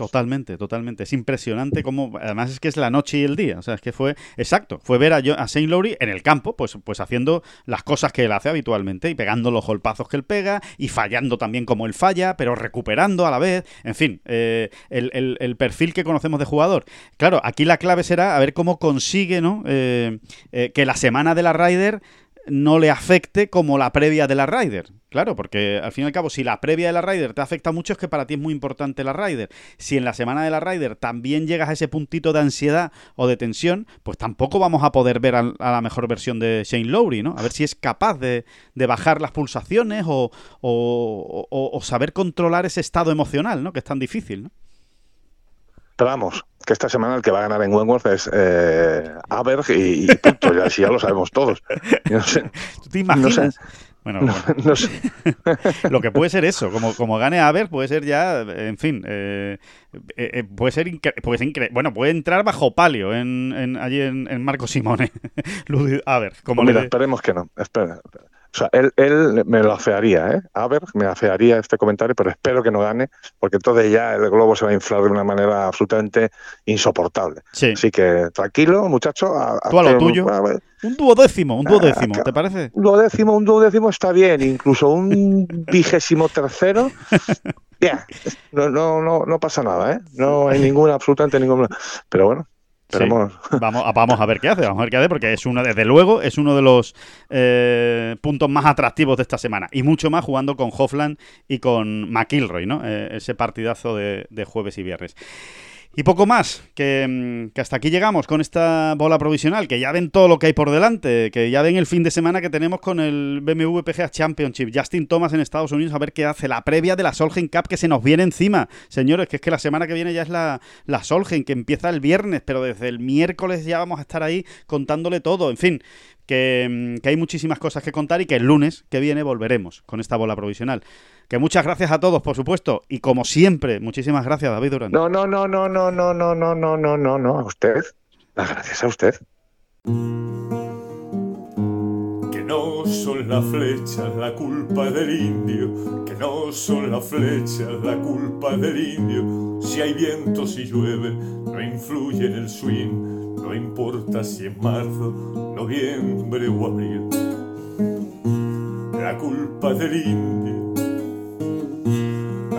Totalmente, totalmente. Es impresionante cómo, además es que es la noche y el día. O sea, es que fue, exacto, fue ver a, a Saint Lowry en el campo, pues, pues haciendo las cosas que él hace habitualmente y pegando los golpazos que él pega y fallando también como él falla, pero recuperando a la vez. En fin, eh, el, perfil que conocemos de jugador. Claro, aquí la clave será a ver cómo consigue, ¿no? Eh, eh, que la semana de la Ryder no le afecte como la previa de la Ryder. Claro, porque al fin y al cabo, si la previa de la Ryder te afecta mucho, es que para ti es muy importante la Ryder. Si en la semana de la Ryder también llegas a ese puntito de ansiedad o de tensión, pues tampoco vamos a poder ver a, la mejor versión de Shane Lowry, ¿no? A ver si es capaz de, bajar las pulsaciones o, o, saber controlar ese estado emocional, ¿no? Que es tan difícil, ¿no?
Pero vamos, que esta semana el que va a ganar en Wentworth es eh, Aberg y, punto, ya, ya lo sabemos todos.
¿Tú te imaginas? Bueno, no sé. lo que puede ser eso, como, como gane Aver, puede ser ya, en fin, eh, eh, eh, puede ser, puede bueno, puede entrar bajo palio en, allí en, Marco Simone. Aver, como
mira, esperemos que no. Espera, O sea, él, él me lo afearía, ¿eh? A ver, me afearía este comentario, pero espero que no gane, porque entonces ya el globo se va a inflar de una manera absolutamente insoportable. Así que tranquilo, muchacho.
Tú a lo tuyo. Un duodécimo, un duodécimo, ¿te parece?
Un duodécimo, un duodécimo está bien, incluso un vigésimo tercero. Ya, no, no, no, no pasa nada, ¿eh? No hay ninguna, absolutamente ninguna. Pero bueno,
Vamos, vamos a ver qué hace, vamos a ver qué hace, porque es uno, desde luego, es uno de los eh, puntos más atractivos de esta semana. Y mucho más jugando con Hoffland y con McIlroy, ¿no? Eh, ese partidazo de, de jueves y viernes. Y poco más, mm, que, hasta aquí llegamos con esta bola provisional, que ya ven todo lo que hay por delante, que ya ven el fin de semana que tenemos con el BMW PGA Championship, Justin Thomas en Estados Unidos, a ver qué hace, la previa de la Solheim Cup que se nos viene encima. Señores, que es que la semana que viene ya es la, la Solheim, que empieza el viernes, pero desde el miércoles ya vamos a estar ahí contándole todo, en fin. Que, mm, que hay muchísimas cosas que contar y que el lunes que viene volveremos con esta bola provisional. Que muchas gracias a todos, por supuesto. Y como siempre, muchísimas gracias, David Durán.
No, no, no, no, no, no, no, no, no, no, no, no, a usted. Las gracias a usted.
Que no son las flechas la culpa del indio, que no son las flechas la culpa del indio. Si hay viento, si llueve, no influye en el swing, no importa si es marzo, noviembre o abril. La culpa del indio